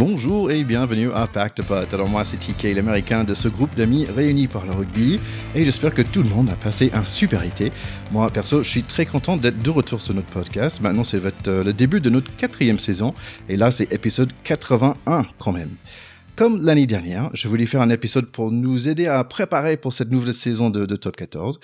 Bonjour et bienvenue à Pacte Pot. Alors moi c'est TK, l'américain de ce groupe d'amis réunis par le rugby et j'espère que tout le monde a passé un super été. Moi perso je suis très content d'être de retour sur notre podcast. Maintenant c'est euh, le début de notre quatrième saison et là c'est épisode 81 quand même. Comme l'année dernière, je voulais faire un épisode pour nous aider à préparer pour cette nouvelle saison de, Top 14.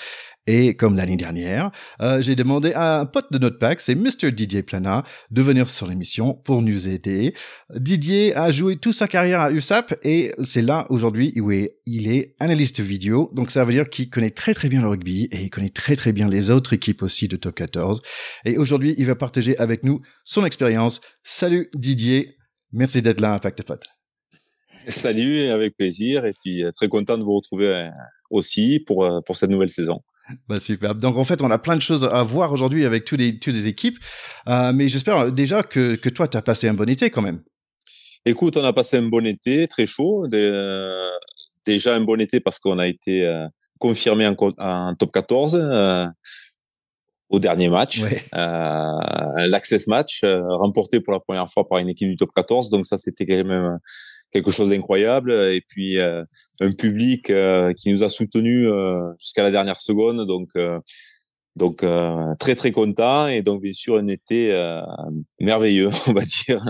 Et comme l'année dernière, euh, j'ai demandé à un pote de notre pack, c'est Mr. Didier Plana, de venir sur l'émission pour nous aider. Didier a joué toute sa carrière à USAP et c'est là aujourd'hui où il est analyste vidéo. Donc ça veut dire qu'il connaît très très bien le rugby et il connaît très très bien les autres équipes aussi de Top 14. Et aujourd'hui, il va partager avec nous son expérience. Salut Didier, merci d'être là à Pacte Pot. Salut, avec plaisir. Et puis, euh, très content de vous retrouver euh, aussi pour, euh, pour cette nouvelle saison. Bah super. Donc en fait, on a plein de choses à voir aujourd'hui avec toutes les, toutes les équipes. mais j'espère déjà que, que toi, tu as passé un bon été quand même. Écoute, on a passé un bon été, très chaud. déjà un bon été parce qu'on a été confirmé en, en, top 14 au dernier match. L'access match, remporté pour la première fois par une équipe du top 14. Donc ça, c'était quand même quelque chose d'incroyable. Et puis euh, un public euh, qui nous a soutenus euh, jusqu'à la dernière seconde. Donc donc très très content et donc bien sûr un été merveilleux, on va dire.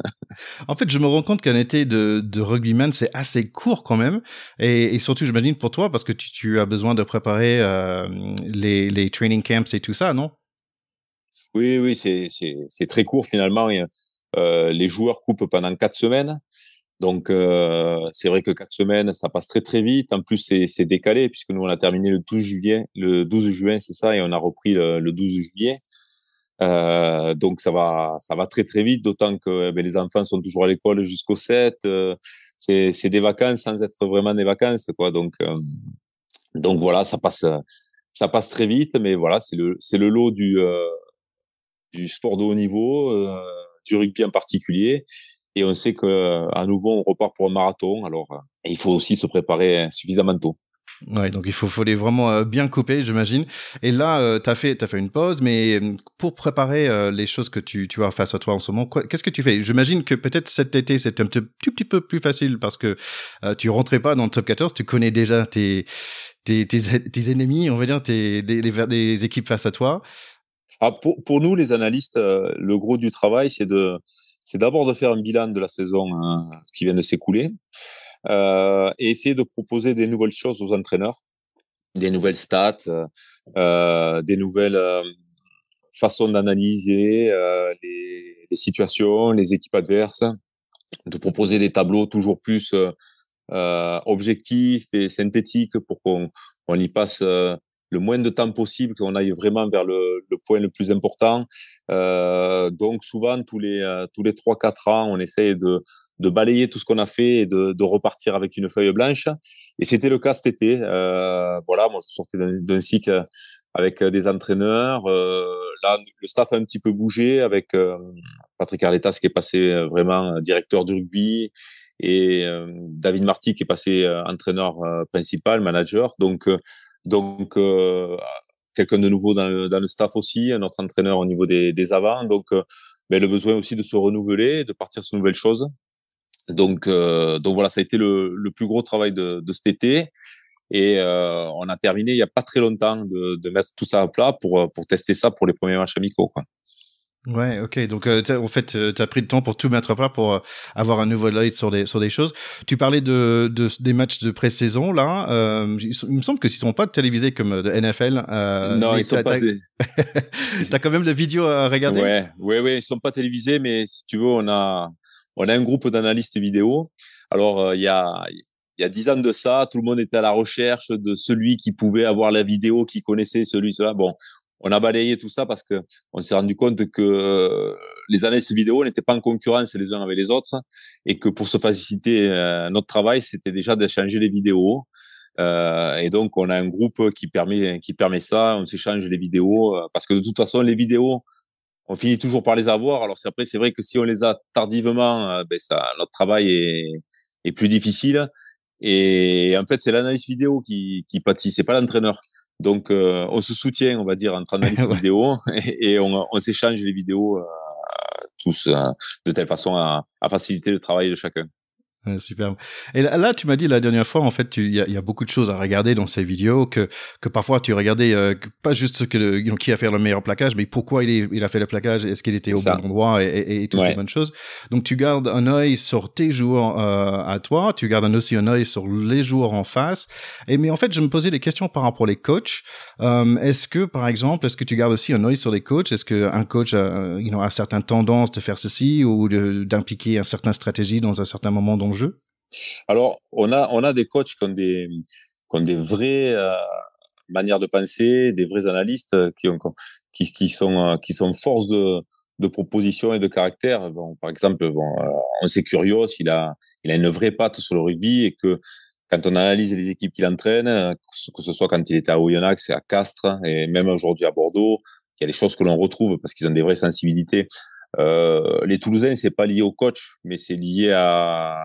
En fait, je me rends compte qu'un été de, de rugbyman c'est assez court quand même et, et surtout j'imagine pour toi parce que tu, tu as besoin de préparer les, les training camps et tout ça, non? Oui, oui, c'est c'est très court finalement. les joueurs coupent pendant quatre semaines. Donc euh, c'est vrai que quatre semaines, ça passe très très vite. En plus c'est décalé puisque nous on a terminé le 12 juillet, le 12 juin c'est ça, et on a repris le, le 12 juillet. Euh, donc ça va ça va très très vite, d'autant que eh ben, les enfants sont toujours à l'école jusqu'au 7. Euh, c'est des vacances sans être vraiment des vacances quoi. Donc euh, donc voilà, ça passe ça passe très vite, mais voilà c'est le c'est le lot du euh, du sport de haut niveau, du rugby en particulier et on sait que à nouveau on repart pour un marathon. Alors euh, il faut aussi se préparer suffisamment tôt. Ouais, donc il faut, faut les vraiment euh, bien couper, j'imagine. Et là, euh, tu as fait, as fait une pause, mais pour préparer les choses que tu, tu as face à toi en ce moment, qu'est-ce que tu fais? J'imagine que peut-être cet été, c'est un tout, petit peu plus facile parce que tu rentrais pas dans le top 14, tu connais déjà tes, tes, tes, ennemis, on va dire, tes, des, les, équipes face à toi. Ah, pour, pour nous, les analystes, le gros du travail, c'est de c'est d'abord de faire un bilan de la saison hein, qui vient de s'écouler euh, et essayer de proposer des nouvelles choses aux entraîneurs, des nouvelles stats, euh, des nouvelles euh, façons d'analyser euh, les, situations, les équipes adverses, de proposer des tableaux toujours plus euh, objectifs et synthétiques pour qu'on on y passe le moins de temps possible, qu'on aille vraiment vers le, le, point le plus important. Euh, donc souvent tous les euh, tous les trois quatre ans, on essaye de de balayer tout ce qu'on a fait et de, de repartir avec une feuille blanche. Et c'était le cas cet été. Euh, voilà, moi je sortais d'un cycle avec euh, des entraîneurs. Euh, là, le staff a un petit peu bougé avec euh, Patrick Arletas qui est passé vraiment directeur du rugby et David Marty qui est passé entraîneur principal, manager. Donc donc, euh, quelqu'un de nouveau dans le, dans le, staff aussi, un autre entraîneur au niveau des, des avants. Donc, euh, ben, le besoin aussi de se renouveler, de partir sur de nouvelles choses. Donc, euh, donc voilà, ça a été le, le plus gros travail de, de cet été. Et euh, on a terminé il n'y a pas très longtemps de, de, mettre tout ça à plat pour, pour tester ça pour les premiers matchs amicaux. Quoi. Ouais, ok. Donc, euh, en fait, euh, tu as pris le temps pour tout mettre à plat pour euh, avoir un nouveau light sur des sur des choses. Tu parlais de, de des matchs de pré-saison là. Euh, il me semble que s'ils sont pas télévisés comme de NFL. non, ils sont pas. T'as quand même de vidéos à regarder? Ouais, ouais, ouais. Ils sont pas télévisés, mais si tu veux, on a on a un groupe d'analystes vidéo. Alors, il y a il y a dix ans de ça, tout le monde était à la recherche de celui qui pouvait avoir la vidéo, qui connaissait celui cela. Bon, on a balayé tout ça parce que on s'est rendu compte que euh, les analyses vidéo n'étaient pas en concurrence les uns avec les autres et que pour se faciliter euh, notre travail, c'était déjà d'échanger les vidéos. Euh, et donc, on a un groupe qui permet qui permet ça. On s'échange les vidéos parce que de toute façon, les vidéos, on finit toujours par les avoir. Alors c'est après, c'est vrai que si on les a tardivement, ben ça, notre travail est, est plus difficile. Et en fait, c'est l'analyse vidéo qui, qui pâtit, c'est pas l'entraîneur. Donc, euh, on se soutient, on va dire, entre analyse vidéo et, on, on s'échange les vidéos euh, tous de telle façon à, à faciliter le travail de chacun. Super. Et là, tu m'as dit la dernière fois, en fait, il y, y, a beaucoup de choses à regarder dans ces vidéos que que parfois tu regardais euh, pas juste ce que le, qui a fait le meilleur plaquage, mais pourquoi il, est, il a fait le plaquage, est-ce qu'il était au bon endroit et, et, et toutes ces bonnes choses. Donc tu gardes un œil sur tes joueurs euh, à toi, tu gardes aussi un œil sur les joueurs en face. Et mais en fait, je me posais des questions par rapport aux coachs. Euh, est-ce que par exemple, est-ce que tu gardes aussi un œil sur les coachs? Est-ce que un coach a, you know, a certaines tendances de faire ceci ou d'impliquer un certain stratégie dans un certain moment dans Alors, on a, on a des coachs qui ont des, des vraies euh, manières de penser, des vrais analystes qui, ont, qui, qui, sont, euh, qui sont force de, de proposition et de caractère. Bon, par exemple, bon, euh, on sait Curios, il a, il a une vraie patte sur le rugby et que quand on analyse les équipes qu'il entraîne, que ce soit quand il était à Oyonnax, à Castres et même aujourd'hui à Bordeaux, il y a des choses que l'on retrouve parce qu'ils ont des vraies sensibilités. Euh, les Toulousains, c'est pas lié au coach, mais c'est lié à,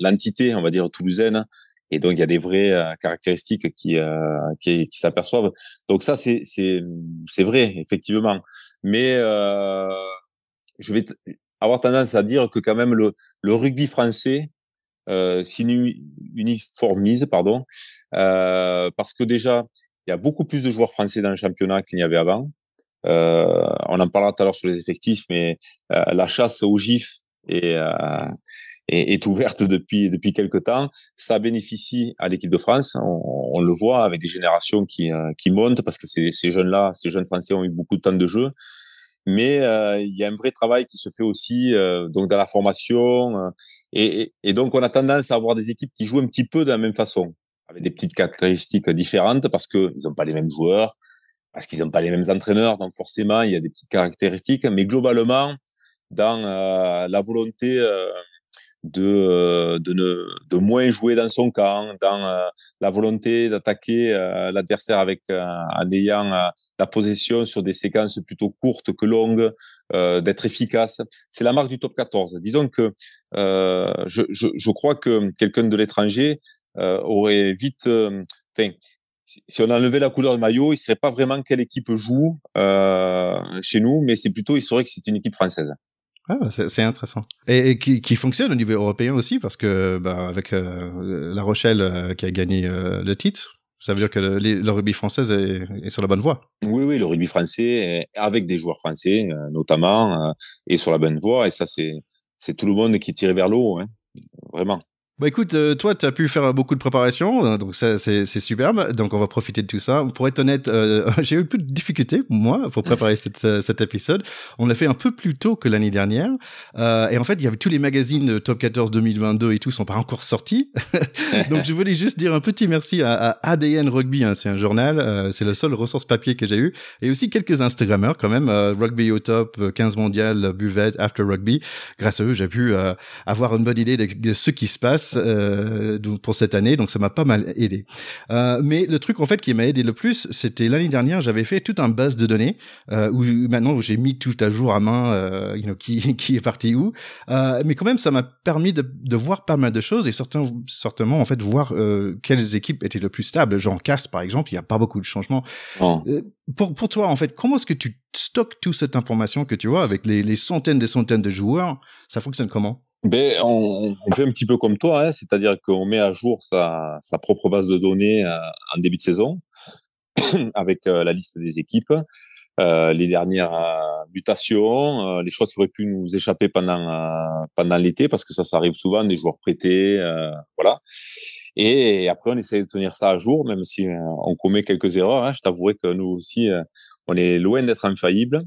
l'entité, on va dire, toulousaine. Et donc, il y a des vraies euh, caractéristiques qui, euh, qui, qui s'aperçoivent. Donc ça, c'est, c'est, c'est vrai, effectivement. Mais euh, je vais avoir tendance à dire que quand même le, rugby français s'uniformise, pardon, parce que déjà, il y a beaucoup plus de joueurs français dans le championnat qu'il n'y avait avant. On en parlera tout à l'heure sur les effectifs, mais la chasse au GIF et est, est, ouverte depuis depuis quelque temps. Ça bénéficie à l'équipe de France. On, on, le voit avec des générations qui euh, qui montent parce que ces, ces jeunes là, ces jeunes Français ont eu beaucoup de temps de jeu. Mais euh, il y a un vrai travail qui se fait aussi euh, donc dans la formation euh, et, et, donc on a tendance à avoir des équipes qui jouent un petit peu de la même façon avec des petites caractéristiques différentes parce que ils n'ont pas les mêmes joueurs, parce qu'ils n'ont pas les mêmes entraîneurs, donc forcément il y a des petites caractéristiques. Mais globalement, dans la volonté de, euh, de, ne, de moins jouer dans son camp, dans euh, la volonté d'attaquer euh, l'adversaire avec en ayant la possession sur des séquences plutôt courtes que longues, d'être efficace. C'est la marque du top 14. Disons que je, je, je, crois que quelqu'un de l'étranger aurait vite, enfin, si on enlevait la couleur du maillot, il ne saurait pas vraiment quelle équipe joue chez nous, mais c'est plutôt, il saurait que c'est une équipe française. Ah, c'est intéressant. Et, qui, qui, fonctionne au niveau européen aussi, parce que bah, avec euh, La Rochelle euh, qui a gagné euh, le titre, ça veut dire que le, le rugby français est, sur la bonne voie. Oui, oui, le rugby français, avec des joueurs français notamment, est sur la bonne voie. Et ça, c'est tout le monde qui tire vers l'eau, hein, vraiment. Bah écoute, euh, toi, tu as pu faire beaucoup de préparation, hein, donc ça, c'est, superbe. Donc on va profiter de tout ça. Pour être honnête, euh, j'ai eu plus de difficultés, moi, pour préparer euh, cet épisode. On l'a fait un peu plus tôt que l'année dernière. Euh, et en fait, il y avait tous les magazines Top 14 2022 et tout sont pas encore sortis. donc je voulais juste dire un petit merci à, à ADN Rugby. Hein, c'est un journal, c'est le seul ressource papier que j'ai eu. Et aussi quelques Instagrammeurs quand même. Rugby au top, 15 mondial, buvette, after rugby. Grâce à eux, j'ai pu avoir une bonne idée de ce qui se passe euh, pour cette année, donc ça m'a pas mal aidé. Euh, mais le truc en fait qui m'a aidé le plus, c'était l'année dernière, j'avais fait toute un base de données euh, où maintenant j'ai mis tout à jour à main, euh, you know, qui qui est parti où. Euh, mais quand même, ça m'a permis de, de, voir pas mal de choses et certains, certainement en fait voir euh, quelles équipes étaient le plus stables. Genre Cast par exemple, il y a pas beaucoup de changements. pour pour toi en fait, comment est-ce que tu stockes toute cette information que tu vois avec les, les centaines et centaines de joueurs? Ça fonctionne comment? Ben, on, on, fait un petit peu comme toi, hein, c'est-à-dire qu'on met à jour sa, sa, propre base de données euh, en début de saison avec euh, la liste des équipes, euh, les dernières euh, mutations, euh, les choses qui auraient pu nous échapper pendant pendant l'été, parce que ça, ça arrive souvent, des joueurs prêtés, voilà. Et, après, on essaie de tenir ça à jour, même si on commet quelques erreurs. Hein, je t'avouerai que nous aussi, on est loin d'être infaillible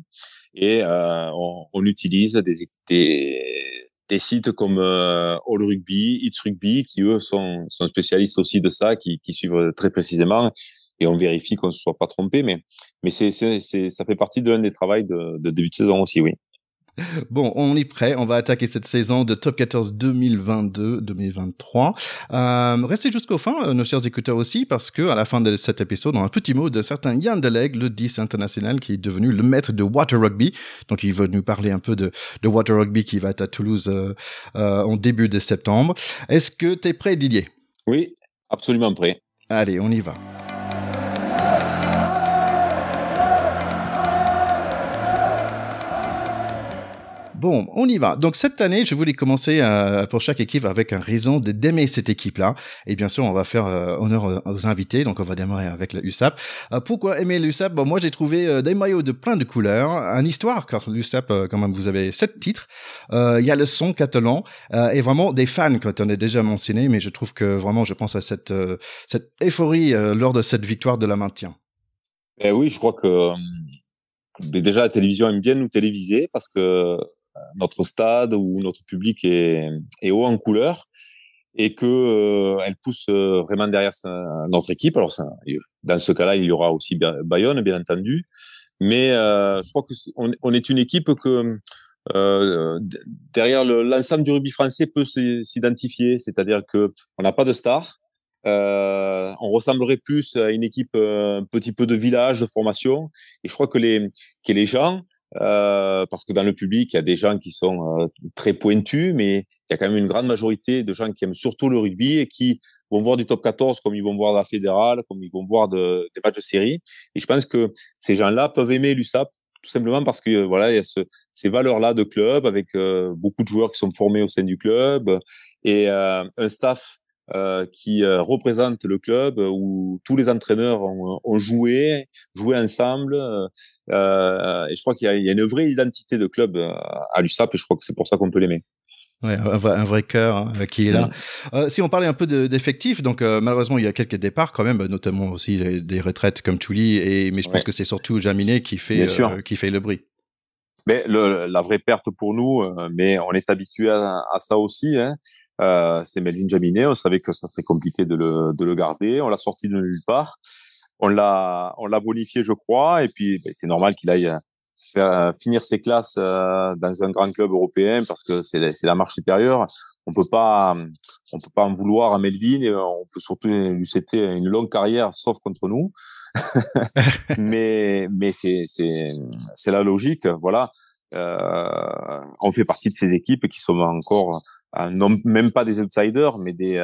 et on, on, utilise des, des des sites comme euh, All Rugby, It's Rugby, qui eux sont, sont spécialistes aussi de ça, qui, qui suivent très précisément, et on vérifie qu'on ne soit pas trompé, mais, mais c'est, c'est, ça fait partie de l'un des travaux de, de début de saison aussi, oui. Bon, on est prêt. On va attaquer cette saison de Top 14 2022-2023. Euh, restez jusqu'au fin, euh, nos chers écouteurs aussi, parce que à la fin de cet épisode, on a un petit mot d'un certain Yann Deleg, le 10 international, qui est devenu le maître de Water Rugby. Donc, il va nous parler un peu de, de Water Rugby qui va être à Toulouse euh, euh, en début de septembre. Est-ce que tu es prêt, Didier? Oui, absolument prêt. Allez, on y va. Bon, on y va. Donc cette année, je voulais commencer euh, pour chaque équipe avec un raison d'aimer cette équipe-là. Et bien sûr, on va faire euh, honneur aux invités. Donc on va démarrer avec le USAP. Euh, pourquoi aimer l'USAP Bon, moi j'ai trouvé des maillots de plein de couleurs, un histoire car l'USAP, quand même, vous avez sept titres. Il y a le son catalan et vraiment des fans quand on est déjà mentionné. Mais je trouve que vraiment, je pense à cette cette euphorie lors de cette victoire de la maintien. Eh oui, je crois que déjà la télévision aime bien nous téléviser parce que notre stade ou notre public est, est haut en couleur et que euh, elle pousse euh, vraiment derrière notre équipe. Alors dans ce cas-là, il y aura aussi Bayonne, bien entendu, mais euh, je crois que on, est une équipe que derrière l'ensemble du rugby français peut s'identifier, c'est-à-dire que on n'a pas de star. On ressemblerait plus à une équipe un petit peu de village, de formation. Et je crois que les, que les gens euh, parce que dans le public, il y a des gens qui sont euh, très pointus, mais il y a quand même une grande majorité de gens qui aiment surtout le rugby et qui vont voir du top 14 comme ils vont voir la fédérale, comme ils vont voir de, des matchs de série. Et je pense que ces gens-là peuvent aimer l'USAP tout simplement parce que voilà, il y a ce, ces valeurs-là de club avec euh, beaucoup de joueurs qui sont formés au sein du club et un staff euh, qui euh, représente le club euh, où tous les entraîneurs ont, ont joué, joué ensemble. Et je crois qu'il y, y, a une vraie identité de club à l'USAP et je crois que c'est pour ça qu'on peut l'aimer. Ouais, un, vrai, un vrai cœur hein, qui est là. Mm. si on parlait un peu d'effectifs, donc malheureusement il y a quelques départs quand même, notamment aussi des retraites comme Chouli, et mais je pense que c'est surtout Jaminet qui fait qui fait le bruit. Mais le, la vraie perte pour nous, mais on est habitué à, à ça aussi. Hein. Euh, c'est Melvin Jaminet. On savait que ça serait compliqué de le, de le garder. On l'a sorti de nulle part. On l'a, on l'a bonifié, je crois. Et puis, ben, c'est normal qu'il aille faire, finir ses classes euh, dans un grand club européen parce que c'est, c'est la marche supérieure. On peut pas, on peut pas en vouloir à Melvin. Et on peut surtout lui souhaiter une longue carrière, sauf contre nous. mais, mais c'est, c'est, c'est la logique. Voilà. Euh, on fait partie de ces équipes qui sont encore euh, non même pas des outsiders, mais des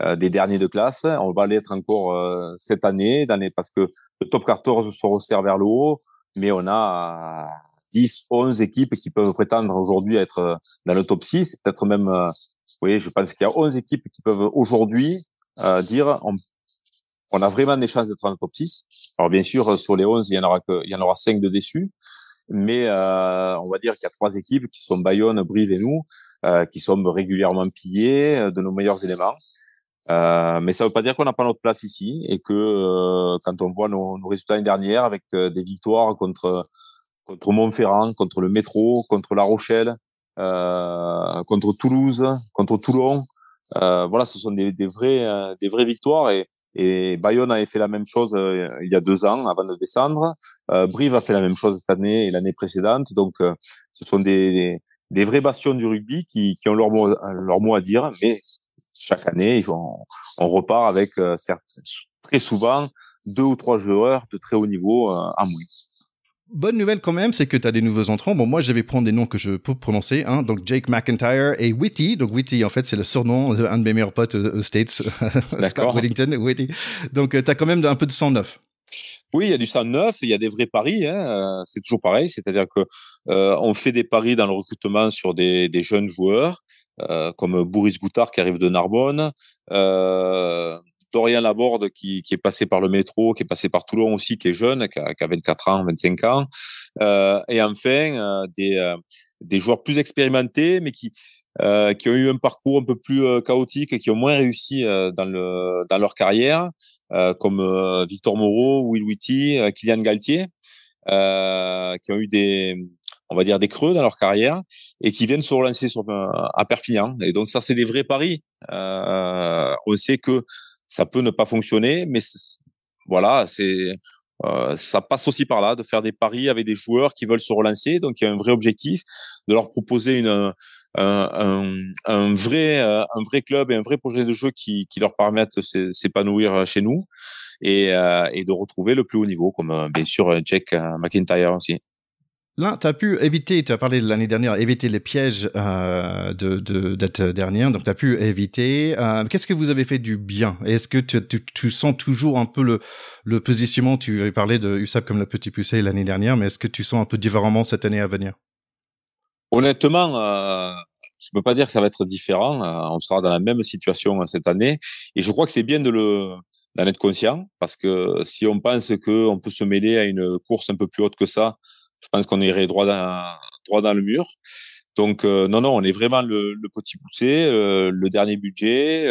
euh, des derniers de classe. On va l'être encore cette année, d'année parce que le top 14 se resserre vers le haut, mais on a 10, 11 équipes qui peuvent prétendre aujourd'hui être dans le top 6, peut-être même, oui, je pense qu'il y a 11 équipes qui peuvent aujourd'hui dire on, on, a vraiment des chances d'être dans le top 6. Alors bien sûr, sur les 11, il y en aura que, il y en aura 5 de déçus, mais euh, on va dire qu'il y a trois équipes qui sont Bayonne, Brive et nous, euh, qui sont régulièrement pillés euh, de nos meilleurs éléments. Euh, mais ça ne veut pas dire qu'on n'a pas notre place ici et que euh, quand on voit nos, nos résultats l'année dernière avec des victoires contre contre Montferrand, contre le Métro, contre La Rochelle, contre Toulouse, contre Toulon, voilà, ce sont des, des vraies des vraies victoires et et Bayonne avait fait la même chose euh, il y a deux ans avant de descendre. Euh, Brive a fait la même chose cette année et l'année précédente. Donc, euh, ce sont des, des, des, vrais bastions du rugby qui, qui ont leur mot, leur mot à dire. Mais chaque année, on, on repart avec euh, certes, très souvent deux ou trois joueurs de très haut niveau à moins. Bonne nouvelle quand même, c'est que tu as des nouveaux entrants. Bon, moi, je vais prendre des noms que je peux prononcer. Hein. Donc, Jake McIntyre et Witty. Donc, Witty, en fait, c'est le surnom d'un de mes meilleurs potes aux States. D'accord. Whittington, Witty. Donc, euh, tu as quand même un peu de sang neuf. Oui, il y a du sang neuf, il y a des vrais paris. Hein. Euh, c'est toujours pareil, c'est-à-dire que euh, on fait des paris dans le recrutement sur des, des jeunes joueurs, euh, comme Boris Goutard qui arrive de Narbonne, euh, Dorian Laborde qui, qui est passé par le métro, qui est passé par Toulon aussi, qui est jeune, qui a, qui a 24 ans, 25 ans. Euh, et enfin, euh, des, euh, des joueurs plus expérimentés, mais qui, euh, qui ont eu un parcours un peu plus euh, chaotique et qui ont moins réussi dans, le, dans leur carrière, comme Victor Moreau, Will Whitty, Kylian Galtier, qui ont eu des on va dire des creux dans leur carrière et qui viennent se relancer sur, à Perpignan. Et donc ça, c'est des vrais paris. Euh, on sait que ça peut ne pas fonctionner, mais voilà, c'est euh, ça passe aussi par là de faire des paris avec des joueurs qui veulent se relancer. Donc il y a un vrai objectif de leur proposer une un, un, un vrai euh, un vrai club et un vrai projet de jeu qui, qui leur permettent de s'épanouir chez nous et, euh, et de retrouver le plus haut niveau, comme euh, bien sûr Jack McIntyre aussi. Là, tu as pu éviter, tu as parlé l'année dernière, éviter les pièges euh, de, de, dernière, donc tu as pu éviter. Euh, qu'est-ce que vous avez fait du bien? Est-ce que tu, sens toujours un peu le, le positionnement? Tu avais parlé de USAP comme la petite poussée l'année dernière, mais est-ce que tu sens un peu différemment cette année à venir? Honnêtement, euh, je peux pas dire que ça va être différent. Euh, on sera dans la même situation euh, cette année, et je crois que c'est bien de le d'en être conscient, parce que si on pense que on peut se mêler à une course un peu plus haute que ça, je pense qu'on irait droit dans droit dans le mur. Donc euh, non, non, on est vraiment le, le petit poussé, euh, le dernier budget,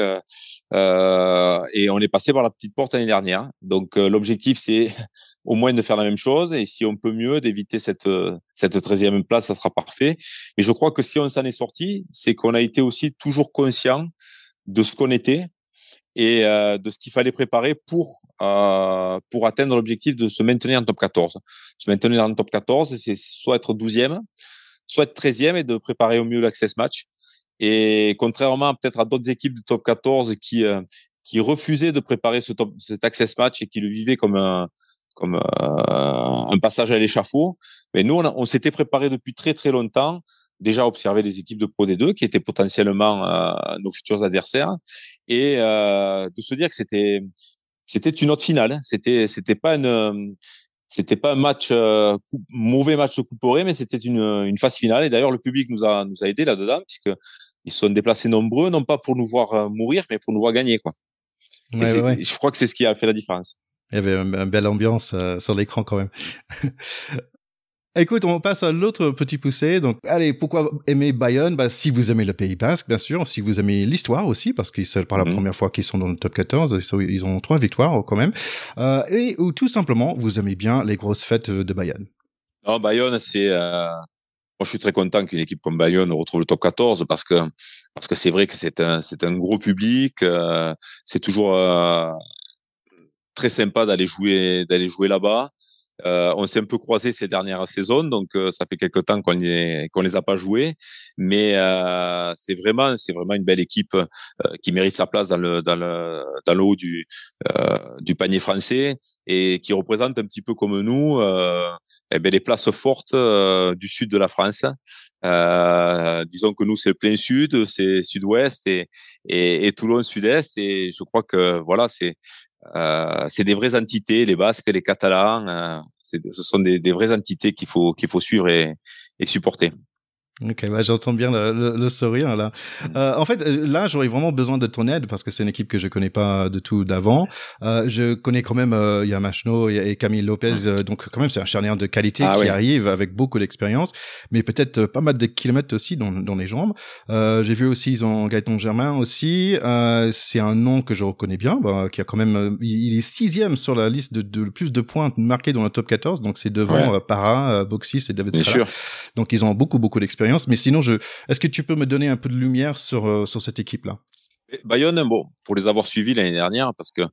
euh, et on est passé par la petite porte l'année dernière. Donc l'objectif, c'est au moins de faire la même chose, et si on peut mieux, d'éviter cette cette treizième place, ça sera parfait. Mais je crois que si on s'en est sorti, c'est qu'on a été aussi toujours conscient de ce qu'on était et de ce qu'il fallait préparer pour pour atteindre l'objectif de se maintenir en top 14. Se maintenir en top 14, c'est soit être 12e, soit être 13e et de préparer au mieux l'access match. Et contrairement peut-être à d'autres équipes du top 14 qui euh, qui refusaient de préparer ce top, cet access match et qui le vivaient comme un comme euh, un passage à l'échafaud, mais nous on, s'était préparé depuis très très longtemps déjà observer les équipes de Pro D2 qui étaient potentiellement euh, nos futurs adversaires et euh, de se dire que c'était c'était une autre finale. C'était c'était pas une c'était pas un match euh, mauvais match de couperé, mais c'était une, une phase finale. Et d'ailleurs, le public nous a nous a aidé là-dedans puisque ils sont déplacés nombreux, non pas pour nous voir euh, mourir, mais pour nous voir gagner, quoi. Je crois que c'est ce qui a fait la différence. Il y avait une, belle ambiance euh, sur l'écran quand même. Écoute, on passe à l'autre petit poussé. Donc, allez, pourquoi aimer Bayonne? Bah, Si vous aimez le Pays Basque, bien sûr. Si vous aimez l'histoire aussi, parce que c'est par la mhm. première fois qu'ils sont dans le top 14. Ils ont trois victoires quand même. Euh, et ou tout simplement, vous aimez bien les grosses fêtes de Bayonne. Non, Bayonne, c'est... Euh... Moi, je suis très content qu'une équipe comme Bayonne retrouve le top 14 parce que parce que c'est vrai que c'est un c'est un gros public. Euh, c'est toujours euh, très sympa d'aller jouer d'aller jouer là-bas. Euh, on s'est un peu croisé ces dernières saisons, donc euh, ça fait quelques temps qu'on qu'on les a pas joués, mais euh, c'est vraiment c'est vraiment une belle équipe euh, qui mérite sa place dans le dans le dans le haut du du panier français et qui représente un petit peu comme nous eh ben, les places fortes du sud de la France. disons que nous c'est le plein sud, c'est sud-ouest et, et, et Toulon sud-est et je crois que voilà c'est euh, c'est des vraies entités, les Basques, les Catalans. Euh, ce sont des, des, vraies entités qu'il faut qu'il faut suivre et, et supporter. Ok, bah, j'entends bien le, le, sourire là. Euh, en fait, euh, là, j'aurais vraiment besoin de ton aide parce que c'est une équipe que je connais pas de tout d'avant. Euh, je connais quand même euh, Yamashno et Camille Lopez, euh, donc quand même c'est un charnier de qualité ah qui arrive avec beaucoup d'expérience, mais peut-être euh, pas mal de kilomètres aussi dans, dans les jambes. J'ai vu aussi ils ont Gaëtan Germain aussi. c'est un nom que je reconnais bien, bah, qui a quand même, il est sixième sur la liste de, de plus de points marqués dans le top 14, donc c'est devant Para, Boxis et David. Bien sûr. Donc ils ont beaucoup beaucoup d'expérience mais sinon, je, est-ce que tu peux me donner un peu de lumière sur, euh, sur cette équipe-là? Bayonne, bon, pour les avoir suivis l'année dernière, parce que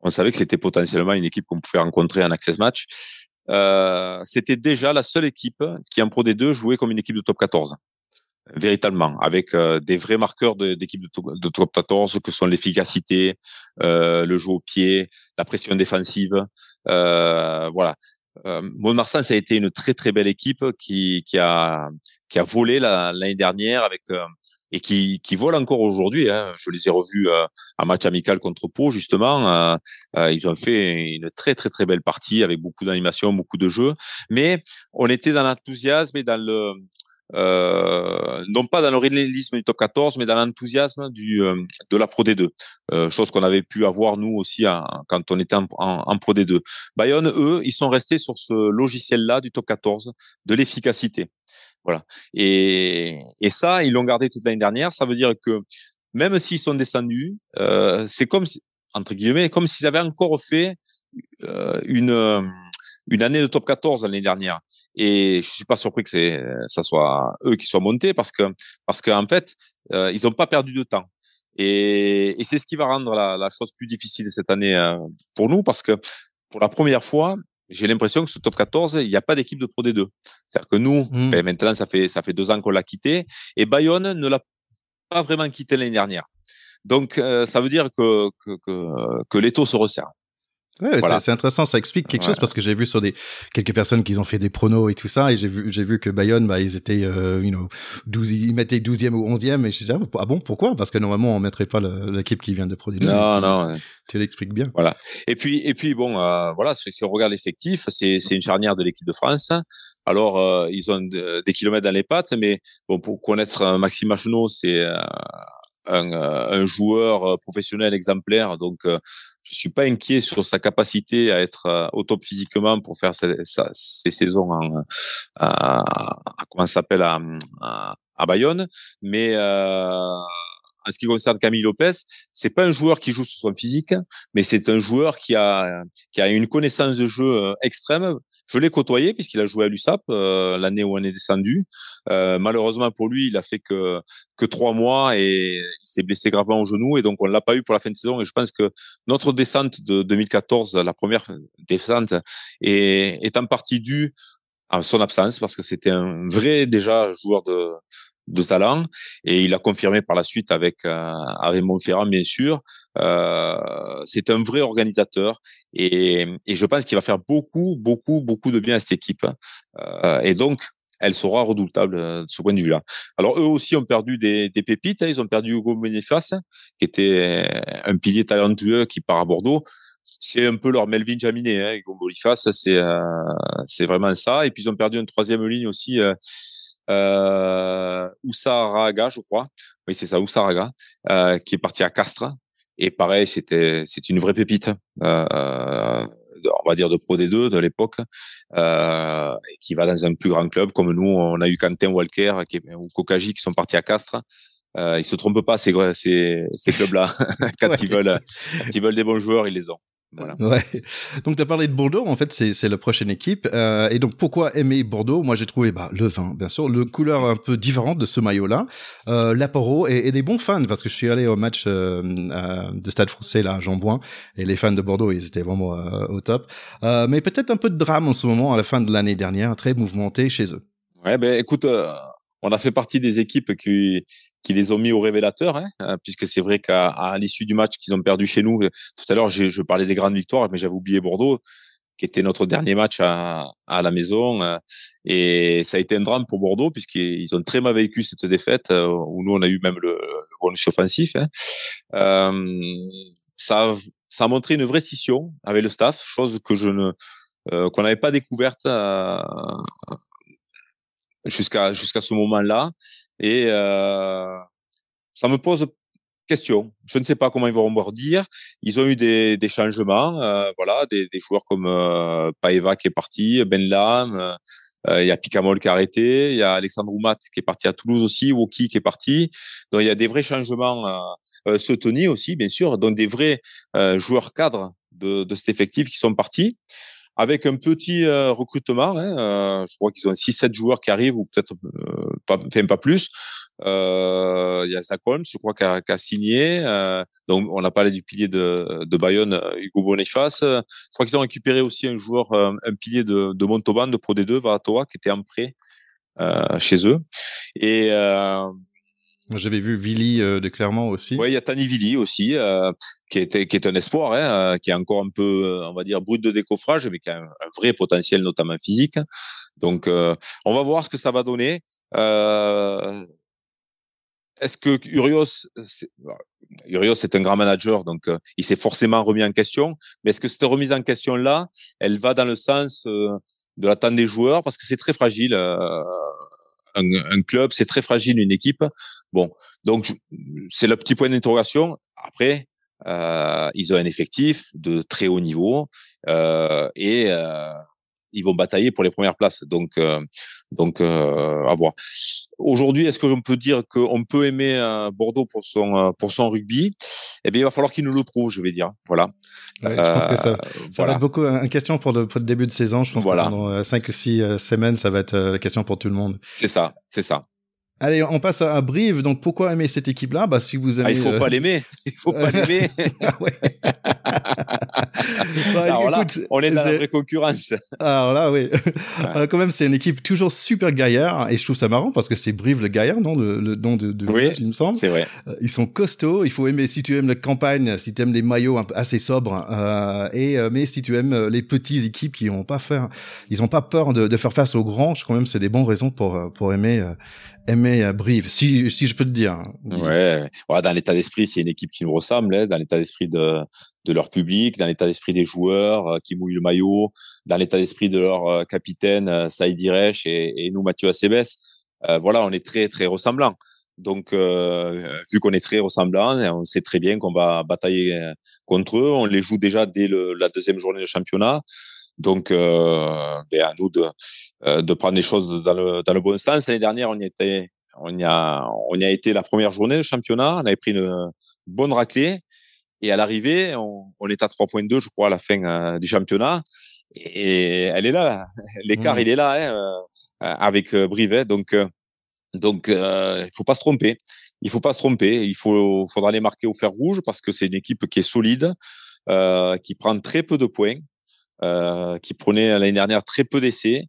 on savait que c'était potentiellement une équipe qu'on pouvait rencontrer en access match. Euh, c'était déjà la seule équipe qui en Pro D2 jouait comme une équipe de top 14 véritablement, avec euh, des vrais marqueurs d'équipe de, top 14 que sont l'efficacité, le jeu au pied, la pression défensive. voilà. Euh, ça a été une très très belle équipe qui, qui a qui a volé l'année dernière avec euh, et qui, qui vole encore aujourd'hui. Hein. Je les ai revus euh, en match amical contre Pau justement. Euh, euh, ils ont fait une très très très belle partie avec beaucoup d'animation, beaucoup de jeux. Mais on était dans l'enthousiasme et dans le euh, non pas dans le réalisme du top 14, mais dans l'enthousiasme du de la Pro D2, euh, chose qu'on avait pu avoir nous aussi quand on était en, en, Pro D2. Bayonne, eux, ils sont restés sur ce logiciel-là du top 14, de l'efficacité. Voilà. Et, et ça, ils l'ont gardé toute l'année dernière. Ça veut dire que même s'ils sont descendus, euh, c'est comme si, entre guillemets, comme s'ils avaient encore fait euh, une une année de top 14 l'année dernière. Et je suis pas surpris que c'est ça soit eux qui soient montés parce que parce qu'en fait, euh, ils n'ont pas perdu de temps. Et, et c'est ce qui va rendre la, la, chose plus difficile cette année euh, pour nous parce que pour la première fois, j'ai l'impression que ce top 14, il n'y a pas d'équipe de Pro D2. C'est-à-dire que nous, mmh. ben maintenant, ça fait, ça fait deux ans qu'on l'a quitté, et Bayonne ne l'a pas vraiment quitté l'année dernière. Donc, euh, ça veut dire que, que, que, que l'étau se resserre. Ouais, c'est intéressant, ça explique quelque chose parce que j'ai vu sur des quelques personnes qui ont fait des pronos et tout ça et j'ai vu j'ai vu que Bayonne bah ils étaient euh, you know 12 ils mettaient 12e ou 11e et je disais ah, ah bon pourquoi? Parce que normalement on mettrait pas l'équipe qui vient de Pro Non non, tu l'expliques bien. Voilà. Et puis et puis bon euh, voilà si on regarde l'effectif, c'est c'est une charnière de l'équipe de France. Alors euh, ils ont des kilomètres dans les pattes mais bon pour connaître Maxime Machenot, c'est un, un, joueur professionnel exemplaire donc je suis pas inquiet sur sa capacité à être euh, au top physiquement pour faire ses, saisons en, à, comment s'appelle à, à, Bayonne, mais euh, en ce qui concerne Camille Lopez, c'est pas un joueur qui joue sur son physique, mais c'est un joueur qui a qui a une connaissance de jeu euh, extrême. Je l'ai côtoyé puisqu'il a joué à l'USAP euh, l'année où on est descendu. Euh, malheureusement pour lui, il a fait que que trois mois et il s'est blessé gravement au genou et donc on l'a pas eu pour la fin de saison. Et je pense que notre descente de 2014, la première descente, est, est en partie due à son absence parce que c'était un vrai déjà joueur de de talent et il a confirmé par la suite avec euh, avec Montferrand bien sûr euh, c'est un vrai organisateur et, et je pense qu'il va faire beaucoup beaucoup beaucoup de bien à cette équipe euh, et donc elle sera redoutable euh, de ce point de vue-là. Alors eux aussi ont perdu des, des pépites. Hein. Ils ont perdu Hugo Boniface, qui était un pilier talentueux qui part à Bordeaux. C'est un peu leur Melvin Jaminet, hein, Hugo Boniface. C'est euh, c'est vraiment ça. Et puis ils ont perdu une troisième ligne aussi. Euh, euh, Oussaraga, je crois. Oui, c'est ça, Oussaraga, euh, qui est parti à Castres. Et pareil, c'était c'est une vraie pépite. Euh, on va dire de Pro D2 de l'époque, euh, qui va dans un plus grand club comme nous. On a eu Quentin Walker qui, ou Kokagi qui sont partis à Castres. Euh, ils se trompent pas ces ces, ces clubs-là. quand ils veulent, quand ils veulent des bons joueurs, ils les ont. Voilà. Ouais. Donc tu as parlé de Bordeaux, en fait c'est la prochaine équipe. Euh, et donc pourquoi aimer Bordeaux? Moi j'ai trouvé bah, le vin, bien sûr, le couleur un peu différente de ce maillot-là, euh, l'apéro et, et, des bons fans parce que je suis allé au match euh, euh de Stade Français là à Jean-Bouin et les fans de Bordeaux ils étaient vraiment euh, au top. Euh, mais peut-être un peu de drame en ce moment à la fin de l'année dernière, très mouvementé chez eux. Ouais ben écoute, on a fait partie des équipes qui qui les ont mis au révélateur, hein, euh, puisque c'est vrai qu'à l'issue du match qu'ils ont perdu chez nous, euh, tout à l'heure je parlais des grandes victoires, mais j'avais oublié Bordeaux, qui était notre dernier match à, à la maison, euh, et ça a été un drame pour Bordeaux puisqu'ils ont très mal vécu cette défaite où nous on a eu même le, le bonus offensif. Hein. Euh, ça, ça a montré une vraie scission avec le staff, chose que je ne qu'on n'avait pas découverte jusqu'à jusqu'à ce moment-là. Et euh, ça me pose question. Je ne sais pas comment ils vont rebondir. Ils ont eu des, des changements, euh, voilà, des, des, joueurs comme euh, Paeva qui est parti, Ben Lam, il y a Picamol qui a arrêté, il y a Alexandre Oumat qui est parti à Toulouse aussi, Woki qui est parti. Donc il y a des vrais changements. Euh, Sotoni aussi, bien sûr. Donc des vrais joueurs cadres de, de cet effectif qui sont partis avec un petit euh, recrutement. Hein, euh, je crois qu'ils ont 6-7 joueurs qui arrivent, ou peut-être euh, pas, enfin, pas plus. Euh, il y a Zach Holmes, je crois, qui a, a, signé. donc, on a parlé du pilier de, de Bayonne, Hugo Boniface. Je crois qu'ils ont récupéré aussi un joueur, un pilier de, de Montauban, de Pro D2, Varatoa, qui était en prêt chez eux. Et j'avais vu Vili euh, de Clermont aussi. Oui, il y a Tani Vili aussi, euh, qui, est, qui est un espoir, hein, euh, qui est encore un peu, euh, on va dire, brut de décoffrage, mais qui a un, vrai potentiel, notamment physique. Donc, on va voir ce que ça va donner. Est-ce que Urios, Urios est un grand manager, donc il s'est forcément remis en question. Mais est-ce que cette remise en question-là, elle va dans le sens de l'attente des joueurs? Parce que c'est très fragile un, club, c'est très fragile une équipe. Bon, donc c'est le petit point d'interrogation. Après, euh, ils ont un effectif de très haut niveau euh, et euh, ils vont batailler pour les premières places. Donc, euh, donc à voir. Aujourd'hui, est-ce que l'on peut dire qu'on peut aimer Bordeaux pour son pour son rugby? Eh bien, il va falloir qu'il nous le prouve, je vais dire. Voilà. je pense que ça, ça va être beaucoup une question pour le, pour le, début de saison. Je pense voilà. que pendant 5 ou 6 semaines, ça va être la question pour tout le monde. C'est ça, c'est ça. Allez, on passe à Brive. Donc, pourquoi aimer cette équipe-là? Bah, si vous aimez. Ah, il faut pas l'aimer. Il faut pas l'aimer. ah ouais. bah, Alors là, on est dans la vraie concurrence. Alors là, oui. Ouais. quand même, c'est une équipe toujours super gaillard, et je trouve ça marrant parce que c'est Brive le gaillard, non? Le, le nom de, de oui, il me semble. C'est vrai. Ils sont costauds. Il faut aimer si tu aimes la campagne, si tu aimes les maillots un peu assez sobres, euh, et mais si tu aimes les petites équipes qui ont pas faire, ils ont pas peur de, de faire face aux grands. Je crois même c'est des bonnes raisons pour pour aimer aimer à Brive, si, si je peux te dire. Ouais, ouais dans l'état d'esprit, c'est une équipe qui nous ressemble, hein, dans l'état d'esprit de, de leur public, dans l'état d'esprit des joueurs euh, qui mouillent le maillot, dans l'état d'esprit de leur euh, capitaine euh, Saïd Iresh et, et, nous Mathieu Acebes. Euh, voilà, on est très très ressemblants. Donc, vu qu'on est très ressemblants, on sait très bien qu'on va batailler contre eux. On les joue déjà dès la deuxième journée de championnat. Donc, euh, ben à nous de, de prendre les choses dans le, dans le bon sens. L'année dernière, on y était, on y a, on y a été la première journée de championnat. On avait pris une bonne raclée. Et à l'arrivée, on, on est à 3.2, je crois, à la fin euh, du championnat. Et elle est là, l'écart, mmh. il est là, hein, euh, avec euh, Brivet. Donc, donc, il faut pas se tromper. Il faut pas se tromper. Il faut, faudra les marquer au fer rouge parce que c'est une équipe qui est solide, qui prend très peu de points, qui prenait l'année dernière très peu d'essais.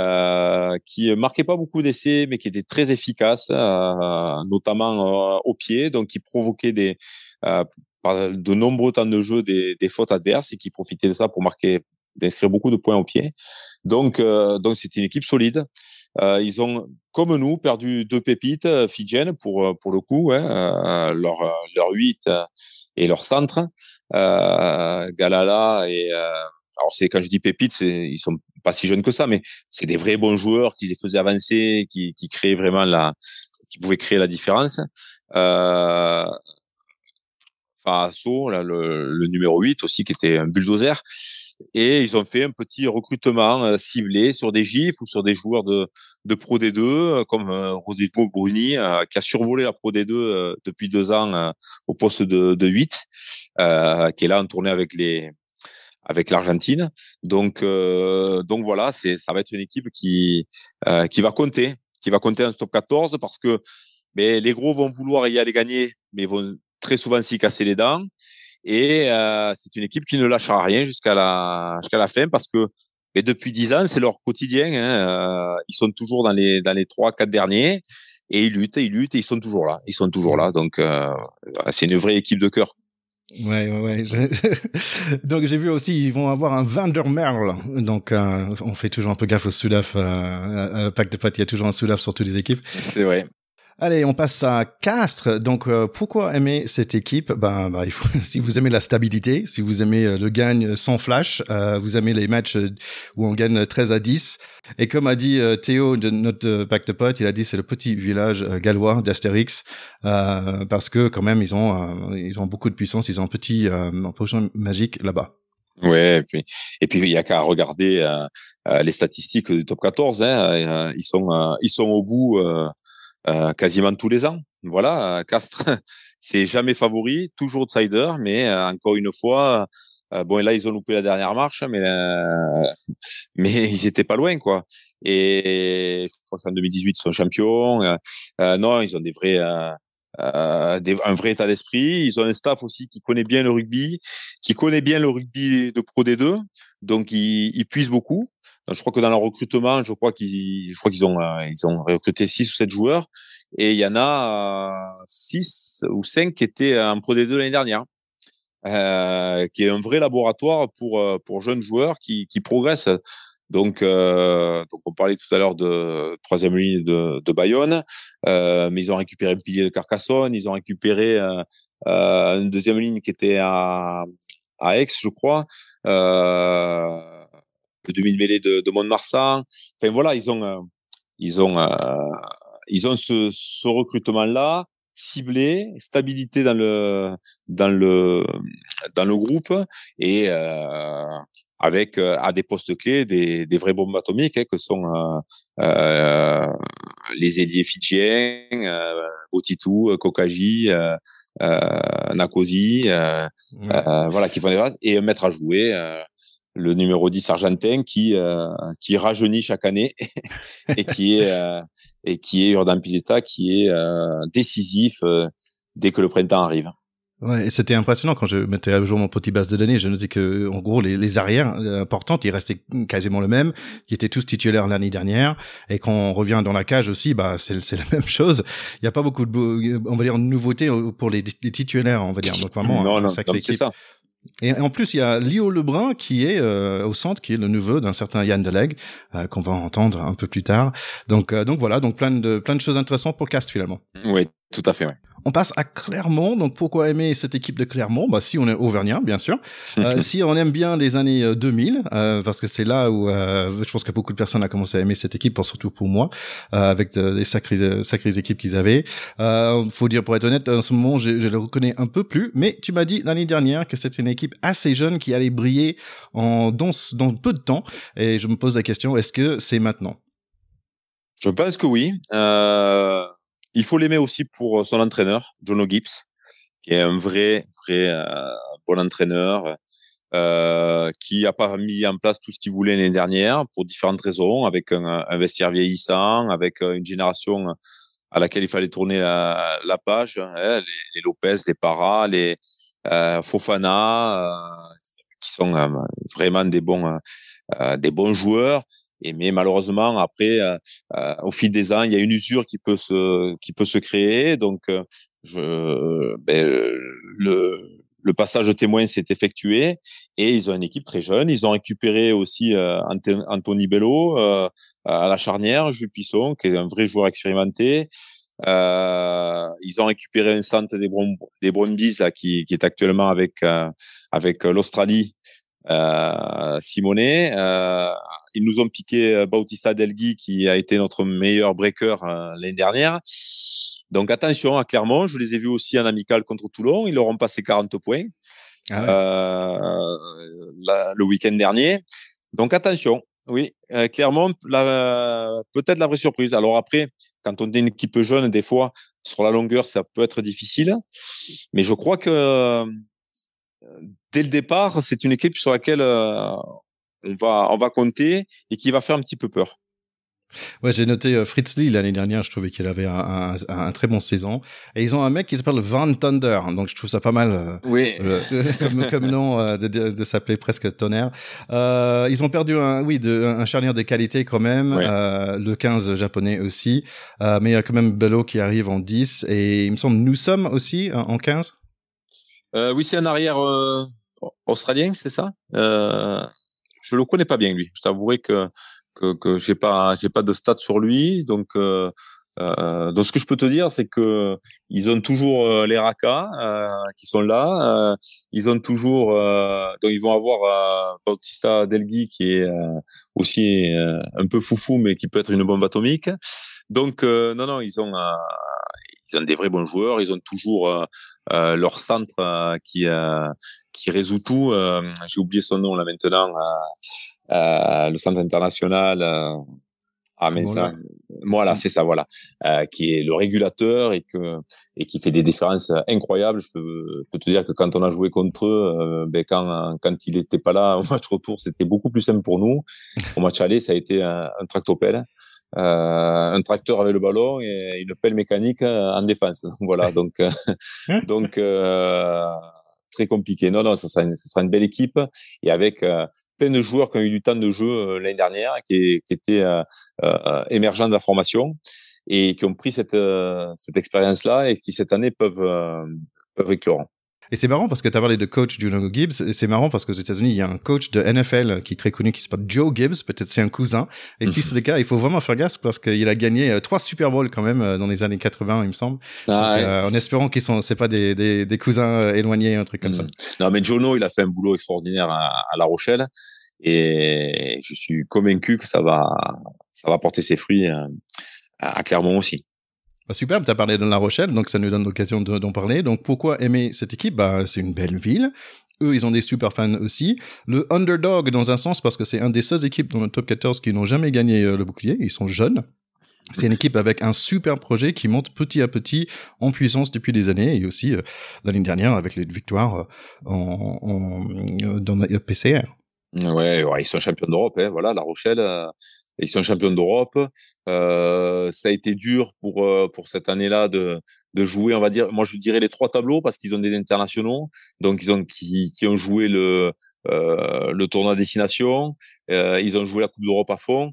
Euh, qui marquait pas beaucoup d'essais, mais qui était très efficace, euh, notamment euh, au pied, donc qui provoquait des par de nombreux temps de jeu des, des, fautes adverses et qui profitait de ça pour marquer, d'inscrire beaucoup de points au pied. Donc, donc c'est une équipe solide. ils ont, comme nous, perdu deux pépites fidjiennes pour pour le coup, hein, leur leur 8 et leur centre, Galala et alors c'est quand je dis pépites, ils sont pas si jeunes que ça, mais c'est des vrais bons joueurs qui les faisaient avancer, qui, qui créaient vraiment la, qui pouvaient créer la différence. Euh, Faso, là, le, le, numéro 8 aussi, qui était un bulldozer. Et ils ont fait un petit recrutement euh, ciblé sur des gifs ou sur des joueurs de, de Pro D2, euh, comme euh, Rodrigo Bruni, euh, qui a survolé la Pro D2 euh, depuis deux ans au poste de, de 8, qui est là en tournée avec les, avec l'Argentine. Donc, euh, donc voilà, c'est, ça va être une équipe qui, euh, qui va compter, qui va compter en top 14 parce que mais les gros vont vouloir y aller gagner, mais vont très souvent s'y casser les dents. Et euh, c'est une équipe qui ne lâchera rien jusqu'à la, jusqu'à la fin parce que mais depuis dix ans, c'est leur quotidien. Hein. Euh, ils sont toujours dans les, dans les trois, quatre derniers et ils luttent, ils luttent et ils sont toujours là. Ils sont toujours là. Donc, euh, c'est une vraie équipe de cœur. Ouais, ouais, ouais. Donc j'ai vu aussi, ils vont avoir un Vandermerle. Donc euh, on fait toujours un peu gaffe au Sudaf. Euh, euh, Pack de Pat, il y a toujours un Sudaf sur toutes les équipes. C'est vrai. Allez, on passe à Castres. Donc, euh, pourquoi aimer cette équipe? Ben, bah, il faut, si vous aimez la stabilité, si vous aimez euh, le gagne sans flash, euh, vous aimez les matchs où on gagne 13 à 10. Et comme a dit Théo de notre pack de potes, il a dit c'est le petit village gallois d'Astérix parce que quand même ils ont ils ont beaucoup de puissance, ils ont un petit potion magique là-bas. Ouais, et puis et puis il y a qu'à regarder les statistiques du top 14. Hein, ils sont ils sont au bout euh, quasiment tous les ans. Voilà, euh, Castres, c'est jamais favori, toujours outsider, mais euh, encore une fois, bon, là ils ont loupé la dernière marche, mais mais ils étaient pas loin, quoi. Et je crois que en 2018 ils sont champions. non, ils ont des vrais euh, un vrai état d'esprit. Ils ont un staff aussi qui connaît bien le rugby, qui connaît bien le rugby de Pro D2, donc ils, ils puissent beaucoup je crois que dans leur recrutement, je crois qu'ils, je crois qu'ils ont, euh, ils ont recruté six ou sept joueurs, et il y en a euh, six ou cinq qui étaient en Pro D2 l'année dernière, euh, qui est un vrai laboratoire pour euh, pour jeunes joueurs qui, qui progressent. Donc, euh, donc on parlait tout à l'heure de troisième ligne de, de Bayonne, euh, mais ils ont récupéré le pilier de Carcassonne, ils ont récupéré euh, une deuxième ligne qui était à, à Aix, je crois. Euh, le demi-mêlée de, de Mont-de-Marsan. Enfin voilà, ils ont, euh, ils ont, euh, ils ont ce, ce recrutement-là ciblé, stabilité dans le dans le dans le groupe et euh, avec euh, à des postes clés des, des vraies bombes atomiques hein, que sont euh, euh, les ailiers fidjiens, Otitu, Kokaji, Nakosi, voilà qui font des bases et mettre à jouer le numéro 10 argentin qui qui rajeunit chaque année et qui est et qui est Jordan Pileta qui est décisif dès que le printemps arrive. Ouais, et c'était impressionnant quand je mettais à jour mon petit base de données. Je notais que, en gros, les, les arrières euh, importantes, ils restaient quasiment le même, qui étaient tous titulaires l'année dernière. Et quand on revient dans la cage aussi, bah, c'est, c'est la même chose. Il n'y a pas beaucoup de, on va dire, de nouveautés pour les, titulaires, on va dire, notamment. Non, non, c'est ça. Et en plus, il y a Lio Lebrun qui est euh, au centre, qui est le neveu d'un certain Yann Deleg, euh, qu'on va entendre un peu plus tard. Donc, euh, donc voilà, donc plein de plein de choses intéressantes pour Cast finalement. Oui, tout à fait. On passe à Clermont. Donc pourquoi aimer cette équipe de Clermont? Bah si on est auvergnat, bien sûr. Euh, si on aime bien les années 2000, euh, euh, parce que c'est là où euh, je pense que beaucoup de personnes ont commencé à aimer cette équipe, surtout pour moi, avec des sacrées sacrées équipes qu'ils avaient. faut dire pour être honnête, en ce moment, je, je le reconnais un peu plus. Mais tu m'as dit l'année dernière que c'était une équipe assez jeune qui allait briller en dans, dans peu de temps. Et je me pose la question est-ce que c'est maintenant? Je pense que oui. Euh il faut l'aimer aussi pour euh, son entraîneur, Jono Gibbs, qui est un vrai, vrai euh, bon entraîneur, euh, qui a pas mis en place tout ce qu'il voulait l'année dernière pour différentes raisons, avec un, vestiaire vieillissant, avec euh, une génération à laquelle il fallait tourner la, la page, hein, les, les, Lopez, les Para, les Fofana, qui sont vraiment des bons, des bons joueurs. Et mais malheureusement après, euh, euh, au fil des ans, il y a une usure qui peut se qui peut se créer. Donc, euh, je, ben, le le passage de témoin s'est effectué et ils ont une équipe très jeune. Ils ont récupéré aussi euh, Anthony Bello euh, à la charnière, Jules Pisson, qui est un vrai joueur expérimenté. Euh, ils ont récupéré un centre des, des Brumbies là, qui, qui est actuellement avec avec l'Australie, Simonet ils nous ont piqué euh, Bautista Delgui, qui a été notre meilleur breaker euh, l'année dernière. Donc attention à Clermont, je les ai vus aussi en amical contre Toulon, ils leur ont passé 40 points ah euh, le week-end dernier. Donc attention, oui, Clermont, peut-être la vraie surprise. Alors après, quand on est une équipe jeune, des fois, sur la longueur, ça peut être difficile. Mais je crois que dès le départ, c'est une équipe sur laquelle on va, on va compter et qui va faire un petit peu peur. Ouais, j'ai noté euh, Fritz Lee l'année dernière, je trouvais qu'il avait un, un, très bon saison. Et ils ont un mec qui s'appelle Van Thunder, donc je trouve ça pas mal euh, oui. Euh, comme, comme, nom de, de, s'appeler presque tonnerre. ils ont perdu un, oui, de, un charnière de qualité quand même, le 15 japonais aussi. mais il y a quand même Bello qui arrive en 10 et il me semble nous sommes aussi en 15. oui, c'est un arrière australien, c'est ça? Je le connais pas bien lui. Je t'avouerai que que que j'ai pas j'ai pas de stats sur lui, donc euh, euh, donc ce que je peux te dire, c'est que ils ont toujours euh, les Raka euh, qui sont là. Euh, ils ont toujours donc ils vont avoir Bautista Delgui qui est aussi un peu foufou mais qui peut être une bombe atomique. Donc non non ils ont ils ont des vrais bons joueurs. Ils ont toujours euh, leur centre euh, qui euh, qui résout tout. J'ai oublié son nom là maintenant. le centre international. Ah mais ça, voilà, c'est ça, voilà, qui est le régulateur et que et qui fait des différences incroyables. Je peux, peux te dire que quand on a joué contre eux, ben quand quand il était pas là au match retour, c'était beaucoup plus simple pour nous. Au match aller, ça a été un, un tractopelle. Euh, un tracteur avec le ballon et une pelle mécanique euh, en défense. Voilà, donc euh, hein? donc très compliqué. Non, non, ça sera une, ça sera une belle équipe et avec plein de joueurs qui ont eu du temps de jeu l'année dernière, qui, qui étaient émergents de la formation et qui ont pris cette cette expérience-là et qui cette année peuvent peuvent éclore. Et c'est marrant parce que tu as parlé de coach Juno Gibbs. Et c'est marrant parce qu'aux États-Unis, il y a un coach de NFL qui est très connu qui s'appelle Joe Gibbs. Peut-être c'est un cousin. Et si c'est le cas, il faut vraiment faire gaffe parce qu'il a gagné euh, trois Super Bowls quand même euh, dans les années 80, il me semble. Ah, euh, en espérant qu'ils sont, c'est pas des, des, des, cousins éloignés, un truc comme ça. Mm. Non, mais Jono, il a fait un boulot extraordinaire à, à La Rochelle. Et je suis convaincu que ça va, ça va porter ses fruits à Clermont aussi. Bah, super, tu as parlé de La Rochelle, donc ça nous donne l'occasion d'en parler. Donc pourquoi aimer cette équipe? Bah, C'est une belle ville. Eux, ils ont des super fans aussi. Le underdog, dans un sens, parce que c'est un des seules équipes dans le top 14 qui n'ont jamais gagné euh, le bouclier. Ils sont jeunes. C'est une équipe avec un super projet qui monte petit à petit en puissance depuis des années et aussi euh, l'année dernière avec les victoires euh, en, en, dans la PCR. Ouais, ouais, ils sont champions d'Europe, hein, voilà, La Rochelle, ils sont champions d'Europe. Euh, ça a été dur pour euh, pour cette année-là de de jouer, on va dire, moi je dirais les trois tableaux parce qu'ils ont des internationaux, donc ils ont qui qui ont joué le euh, le tournoi destination, euh, ils ont joué la Coupe d'Europe à fond.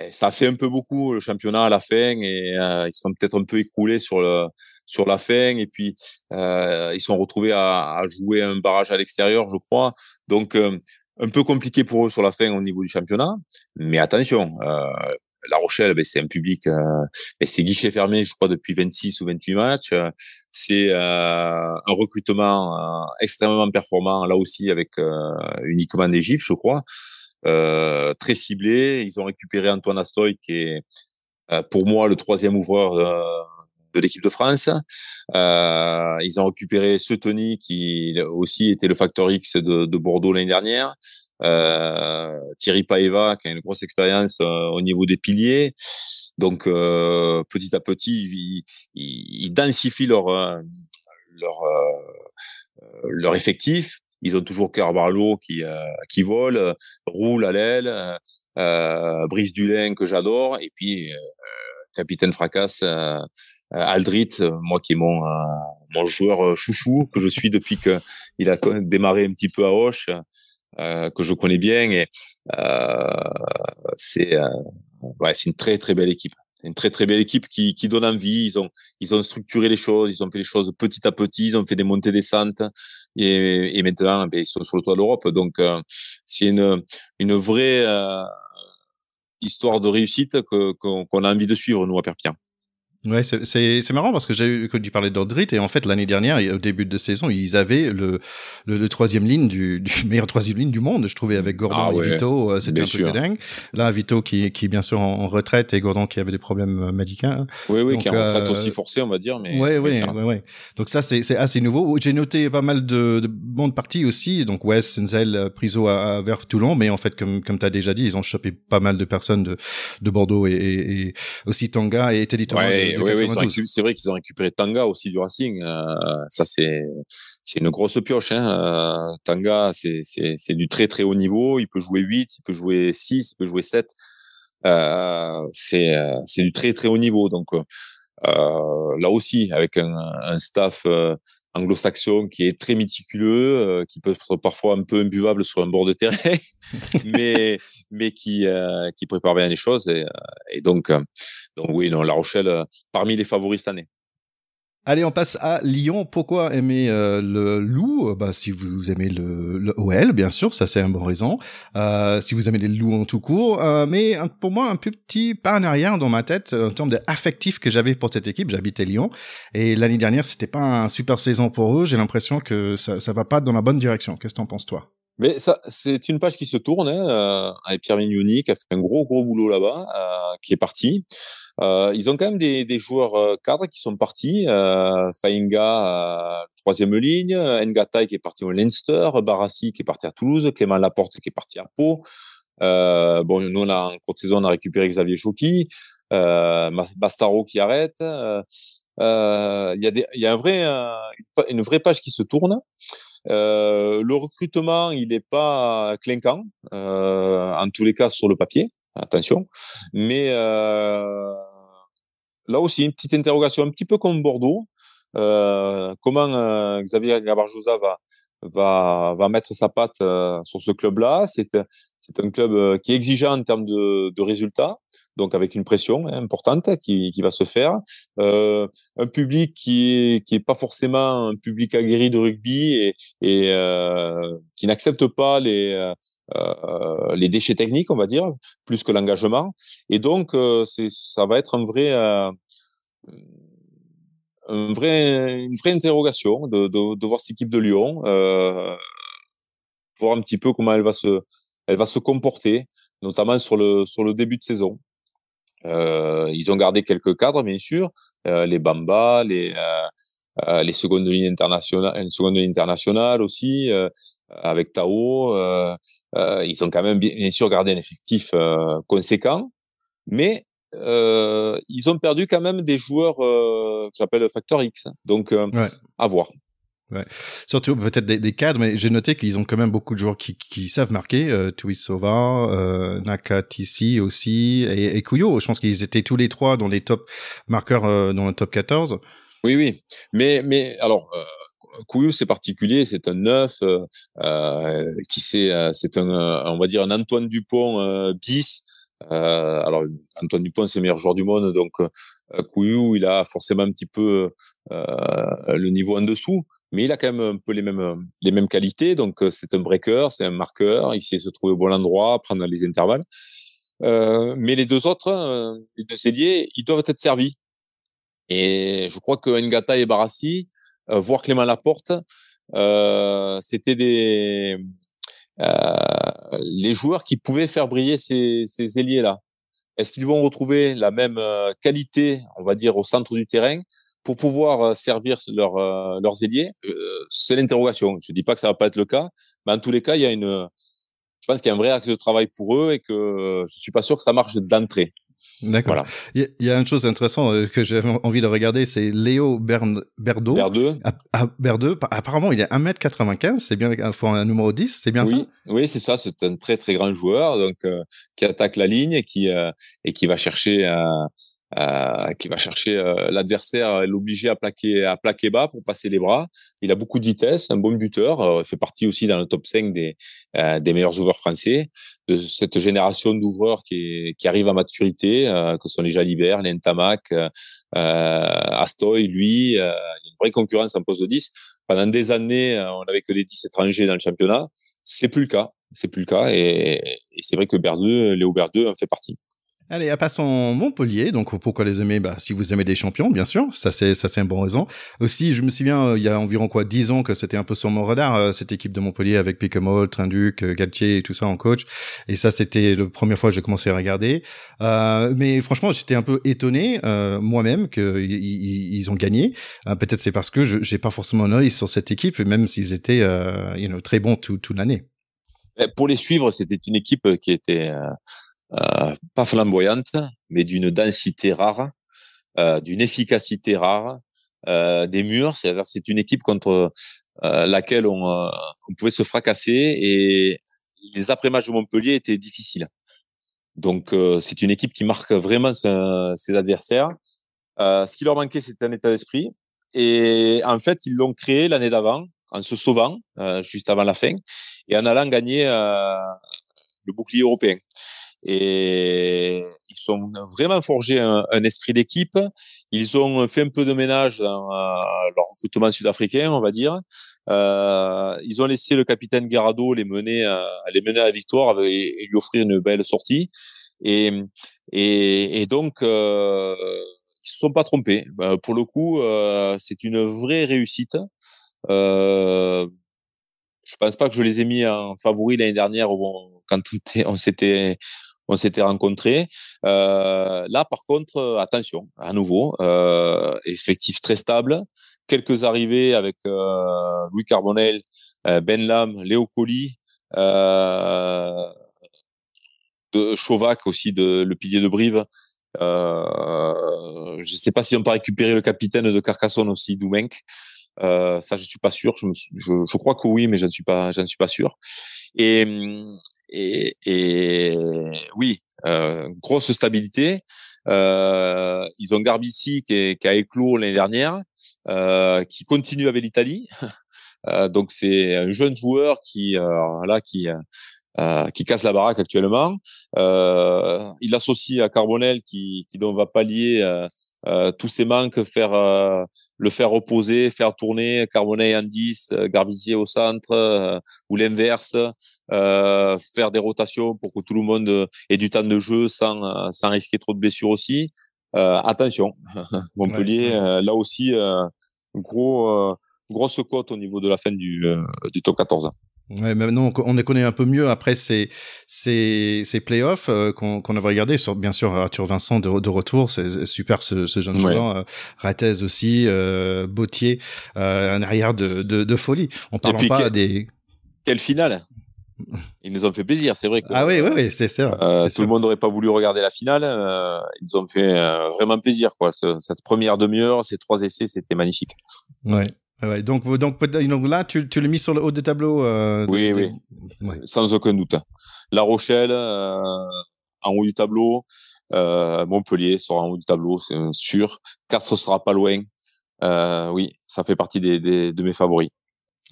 Et ça fait un peu beaucoup le championnat à la fin et euh, ils sont peut-être un peu écroulés sur le sur la fin et puis euh, ils sont retrouvés à, à, jouer un barrage à l'extérieur, je crois. Donc un peu compliqué pour eux sur la fin au niveau du championnat. Mais attention, euh, La Rochelle, ben, c'est un public, euh, ben, c'est guichet fermé, je crois, depuis 26 ou 28 matchs. C'est euh, un recrutement euh, extrêmement performant, là aussi avec euh, uniquement des gifs, je crois. Euh, très ciblé. Ils ont récupéré Antoine Astoy, qui est pour moi le troisième ouvreur de l'équipe de France. Euh, ils ont récupéré ce Tony qui aussi était le facteur X de, de Bordeaux l'année dernière. Euh, Thierry Paeva qui a une grosse expérience euh, au niveau des piliers. Donc euh, petit à petit, ils, ils, ils densifient leur euh, leur euh, leur effectif. Ils ont toujours Carvalho qui qui vole, roule à l'aile, Brice Dulin que j'adore, et puis capitaine fracasse euh, Aldrit, euh, moi qui est mon euh, mon joueur chouchou que je suis depuis que il a démarré un petit peu à Hoche, que je connais bien et c'est ouais c'est une très très belle équipe une très très belle équipe qui, qui donne envie. Ils ont ils ont structuré les choses, ils ont fait les choses petit à petit, ils ont fait des montées descentes et, et maintenant ben, ils sont sur le toit de l'Europe. Donc c'est une une vraie histoire de réussite que qu'on a envie de suivre nous à Perpignan. Ouais, c'est marrant parce que j'ai eu tu parlais d'Andrit et en fait l'année dernière, au début de saison, ils avaient le, le, le troisième ligne du, du meilleur troisième ligne du monde, je trouvais avec Gordon ah et Vito, euh, c'était un peu dingue. Là, Vito qui qui bien sûr en, retraite et Gordon qui avait des problèmes euh, médicaux. Oui, oui, qui est en retraite euh, aussi forcée, on va dire. Mais ouais, ouais, ouais, ouais, Donc ça, c'est assez nouveau. J'ai noté pas mal de, de bonnes parties aussi. Donc Wes, Senzel, Priso à, à, vers Toulon, mais en fait, comme comme t'as déjà dit, ils ont chopé pas mal de personnes de de Bordeaux et, et, et aussi Tanga et Teddy Thomas oui, oui, c'est vrai qu'ils ont récupéré Tanga aussi du Racing. Euh, ça, c'est c'est une grosse pioche. Hein. Euh, Tanga, c'est c'est du très très haut niveau. Il peut jouer 8, il peut jouer 6, il peut jouer 7. Euh, c'est c'est du très très haut niveau. Donc euh, là aussi, avec un, un staff anglo-saxon qui est très méticuleux, qui peut être parfois un peu imbuvable sur un bord de terrain, mais mais qui qui prépare bien les choses et, et donc donc oui, non, La Rochelle, euh, parmi les favoris cette année. Allez, on passe à Lyon. Pourquoi aimer euh, le loup? Bah, Si vous aimez le, le OL, bien sûr, ça c'est un bon raison. Euh, si vous aimez les loups en tout court. Euh, mais pour moi, un petit pas en arrière dans ma tête en termes d'affectif que j'avais pour cette équipe. J'habitais Lyon. Et l'année dernière, c'était pas un super saison pour eux. J'ai l'impression que ça, ça va pas dans la bonne direction. Qu'est-ce que t'en penses, toi? Mais ça, c'est une page qui se tourne hein, euh, avec Pierre Mignoni qui a fait un gros gros boulot là-bas, euh, qui est parti. Euh, ils ont quand même des, des joueurs euh, cadres qui sont partis. Euh, Fainga, troisième ligne, Ngatai qui est parti au Leinster, Barassi qui est parti à Toulouse, Clément Laporte qui est parti à Pau. bon, nous on a en courte saison on a récupéré Xavier Choki, Bastaro qui arrête. Il y a des, il y a un vrai, une vraie page qui se tourne. Euh, le recrutement, il n'est pas clinquant, euh, en tous les cas sur le papier, attention. Mais euh, là aussi, une petite interrogation, un petit peu comme Bordeaux. Euh, comment euh, Xavier Gabarjosa va, va, va mettre sa patte euh, sur ce club-là? C'est un club qui est exigeant en termes de, de résultats donc avec une pression hein, importante qui, qui, va se faire. Euh, un public qui est, qui est pas forcément un public aguerri de rugby et, et euh, qui n'accepte pas les, euh, les déchets techniques, on va dire, plus que l'engagement. Et donc, euh, c'est, ça va être un vrai, euh, un vrai, une vraie interrogation de, de, de voir cette équipe de Lyon, euh, voir un petit peu comment elle va se, elle va se comporter, notamment sur le, sur le début de saison. Euh, ils ont gardé quelques cadres, bien sûr, euh, les Bamba, les euh, les secondes lignes internationales, une seconde ligne internationale aussi, avec Tao. ils ont quand même bien, bien, sûr gardé un effectif conséquent, mais ils ont perdu quand même des joueurs que j'appelle facteur X. Donc, ouais. à voir. Ouais. Surtout peut-être des, cadres, mais j'ai noté qu'ils ont quand même beaucoup de joueurs qui, qui savent marquer. Euh, Tuisova, euh, Nakatisi aussi, et, et Kuyo. Je pense qu'ils étaient tous les trois dans les top marqueurs euh, dans le top 14. Oui, oui. Mais, mais alors, euh, Couillou, c'est particulier, c'est un neuf euh, euh qui c'est, c'est un, on va dire un Antoine Dupont bis. alors Antoine Dupont, c'est le meilleur joueur du monde, donc Couillou, il a forcément un petit peu le niveau en dessous, mais il a quand même un peu les mêmes les mêmes qualités. Donc c'est un breaker, c'est un marqueur, il sait se trouver au bon endroit, prendre les intervalles. mais les deux autres, les deux ailiers, ils doivent être servis. Et je crois que Ngata et Barassi, euh, voire Clément Laporte, euh, c'était des euh, les joueurs qui pouvaient faire briller ces, ces ailiers-là. Est-ce qu'ils vont retrouver la même euh, qualité, on va dire, au centre du terrain? Pour pouvoir euh, servir leur, leurs ailiers C'est l'interrogation. Je dis pas que ça va pas être le cas, mais en tous les cas, il y a une, je pense qu'il y a un vrai axe de travail pour eux et que je suis pas sûr que ça marche d'entrée. D'accord. Il y, a une chose intéressante euh, que j'ai envie de regarder, c'est Léo Bern, Berdo. Berdeux. Ah, ah, Berdeux. Apparemment, il est 1m95, c'est bien un numéro 10, c'est bien oui, ça? Oui, c'est ça, c'est un très très grand joueur donc euh, qui attaque la ligne et qui euh, et qui va chercher euh, qui va chercher euh, l'adversaire, l'obliger à plaquer, à plaquer bas pour passer les bras. Il a beaucoup de vitesse, un bon buteur. Euh, il fait partie aussi dans le top 5 des, des meilleurs ouvreurs français, de cette génération d'ouvreurs qui, qui arrive à maturité, que sont les Jalibert, les Ntamak, Astoy, lui. il une vraie concurrence en poste de 10. Pendant des années, on n'avait que des 10 étrangers dans le championnat. C'est plus le cas. C'est plus le cas. Et, et c'est vrai que Berdeux, Léo Berdeux en fait partie. Allez, à passons Montpellier. Donc, pourquoi les aimer? Bah, Si vous aimez des champions, bien sûr. Ça, c'est ça, c'est une bonne raison. Aussi, je me souviens, euh, il y a environ quoi, dix ans que c'était un peu sur mon radar, euh, cette équipe de Montpellier avec Picamol, Trinduc, euh, Galtier et tout ça en coach. Et ça, c'était la première fois que j'ai commencé à regarder. mais franchement, j'étais un peu étonné moi-même qu'ils ils ont gagné. Peut-être c'est parce que je j'ai pas forcément un œil sur cette équipe, même s'ils étaient you know, très bons toute tout l'année. Pour les suivre, c'était une équipe qui était pas flamboyante, mais d'une densité rare, euh, d'une efficacité rare, euh, des murs. C'est-à-dire c'est une équipe contre laquelle on, on, pouvait se fracasser et les après-matchs de Montpellier étaient difficiles. Donc c'est une équipe qui marque vraiment ses adversaires. ce qui leur manquait, c'était un état d'esprit. Et en fait, ils l'ont créé l'année d'avant en se sauvant juste avant la fin et en allant gagner le bouclier européen et ils sont vraiment forgé un, esprit d'équipe. Ils ont fait un peu de ménage dans euh, leur recrutement sud-africain, on va dire. Euh, ils ont laissé le capitaine Garado les mener, à, les mener à la victoire et, lui offrir une belle sortie. Et, donc, euh, ils se sont pas trompés. Ben, pour le coup, euh, c'est une vraie réussite. Euh, je pense pas que je les ai mis en favori l'année dernière quand on s'était on s'était rencontrés. Euh, là, par contre, euh, attention, à nouveau, euh, effectif très stable. Quelques arrivées avec Louis Carbonel, Ben Lam, Léo Colli, de Chauvac aussi, de, le pilier de Brive. je ne sais pas si on peut récupérer le capitaine de Carcassonne aussi, Doumenc. Ça, je suis pas sûr. Je, crois que oui, mais je ne suis pas, je ne suis pas sûr. Et, et, et oui, euh, grosse stabilité. Euh, ils ont Garbici qui, qui a éclos l'année dernière, euh, qui continue avec l'Italie. Euh, donc c'est un jeune joueur qui euh, là qui euh, qui casse la baraque actuellement. il associe à Carbonel qui qui donc va pallier euh, tous ces manques, faire euh, le faire reposer, faire tourner Carbonnet en 10, euh, Garbizier au centre ou l'inverse, faire des rotations pour que tout le monde ait du temps de jeu sans sans risquer trop de blessures aussi. attention, Montpellier, là aussi, gros grosse cote au niveau de la fin du du top 14. Ouais, maintenant on les connaît un peu mieux après ces ces, ces playoffs euh, qu'on qu'on avait regardé sur bien sûr Arthur Vincent de, de retour, c'est super ce, ce jeune joueur, euh, Ratez aussi, euh, Bautier, euh, un arrière de, de, de folie. On parle pas des quelle finale ils nous ont fait plaisir, c'est vrai. Que, ah oui, oui, oui, c'est ça. Euh, tout le monde n'aurait pas voulu regarder la finale. Euh, ils nous ont fait vraiment plaisir, quoi. cette première demi-heure, ces trois essais, c'était magnifique. Ouais. Ouais, donc, donc, donc là, tu, tu l'as mis sur le haut des tableaux. Euh, oui, oui, sans aucun doute. La Rochelle euh, en haut du tableau, euh, Montpellier sera en haut du tableau, c'est sûr. Castres sera pas loin. Euh, oui, ça fait partie des, des, de mes favoris.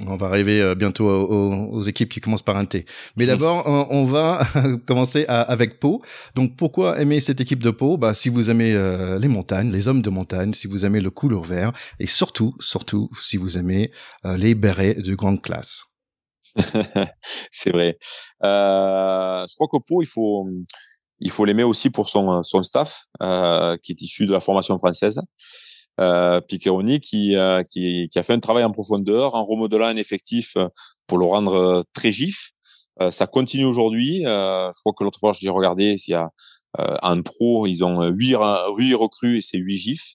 On va arriver euh, bientôt aux, équipes qui commencent par un T. Mais d'abord, on, va commencer avec Pau. Donc, pourquoi aimer cette équipe de Pau? Bah, Si vous aimez euh, les montagnes, les hommes de montagne, si vous aimez le couleur vert, et surtout, surtout, si vous aimez euh, les bérets de grande classe. C'est vrai. je crois que Pau, il faut, il faut l'aimer aussi pour son, son staff, qui est issu de la formation française euh, Piqueroni qui, euh, qui, qui, a fait un travail en profondeur en remodelant un effectif euh, pour le rendre euh, très gif. ça continue aujourd'hui. je crois que l'autre fois, j'ai regardé, s'il y a en pro, ils ont huit, huit recrues et c'est huit gifs.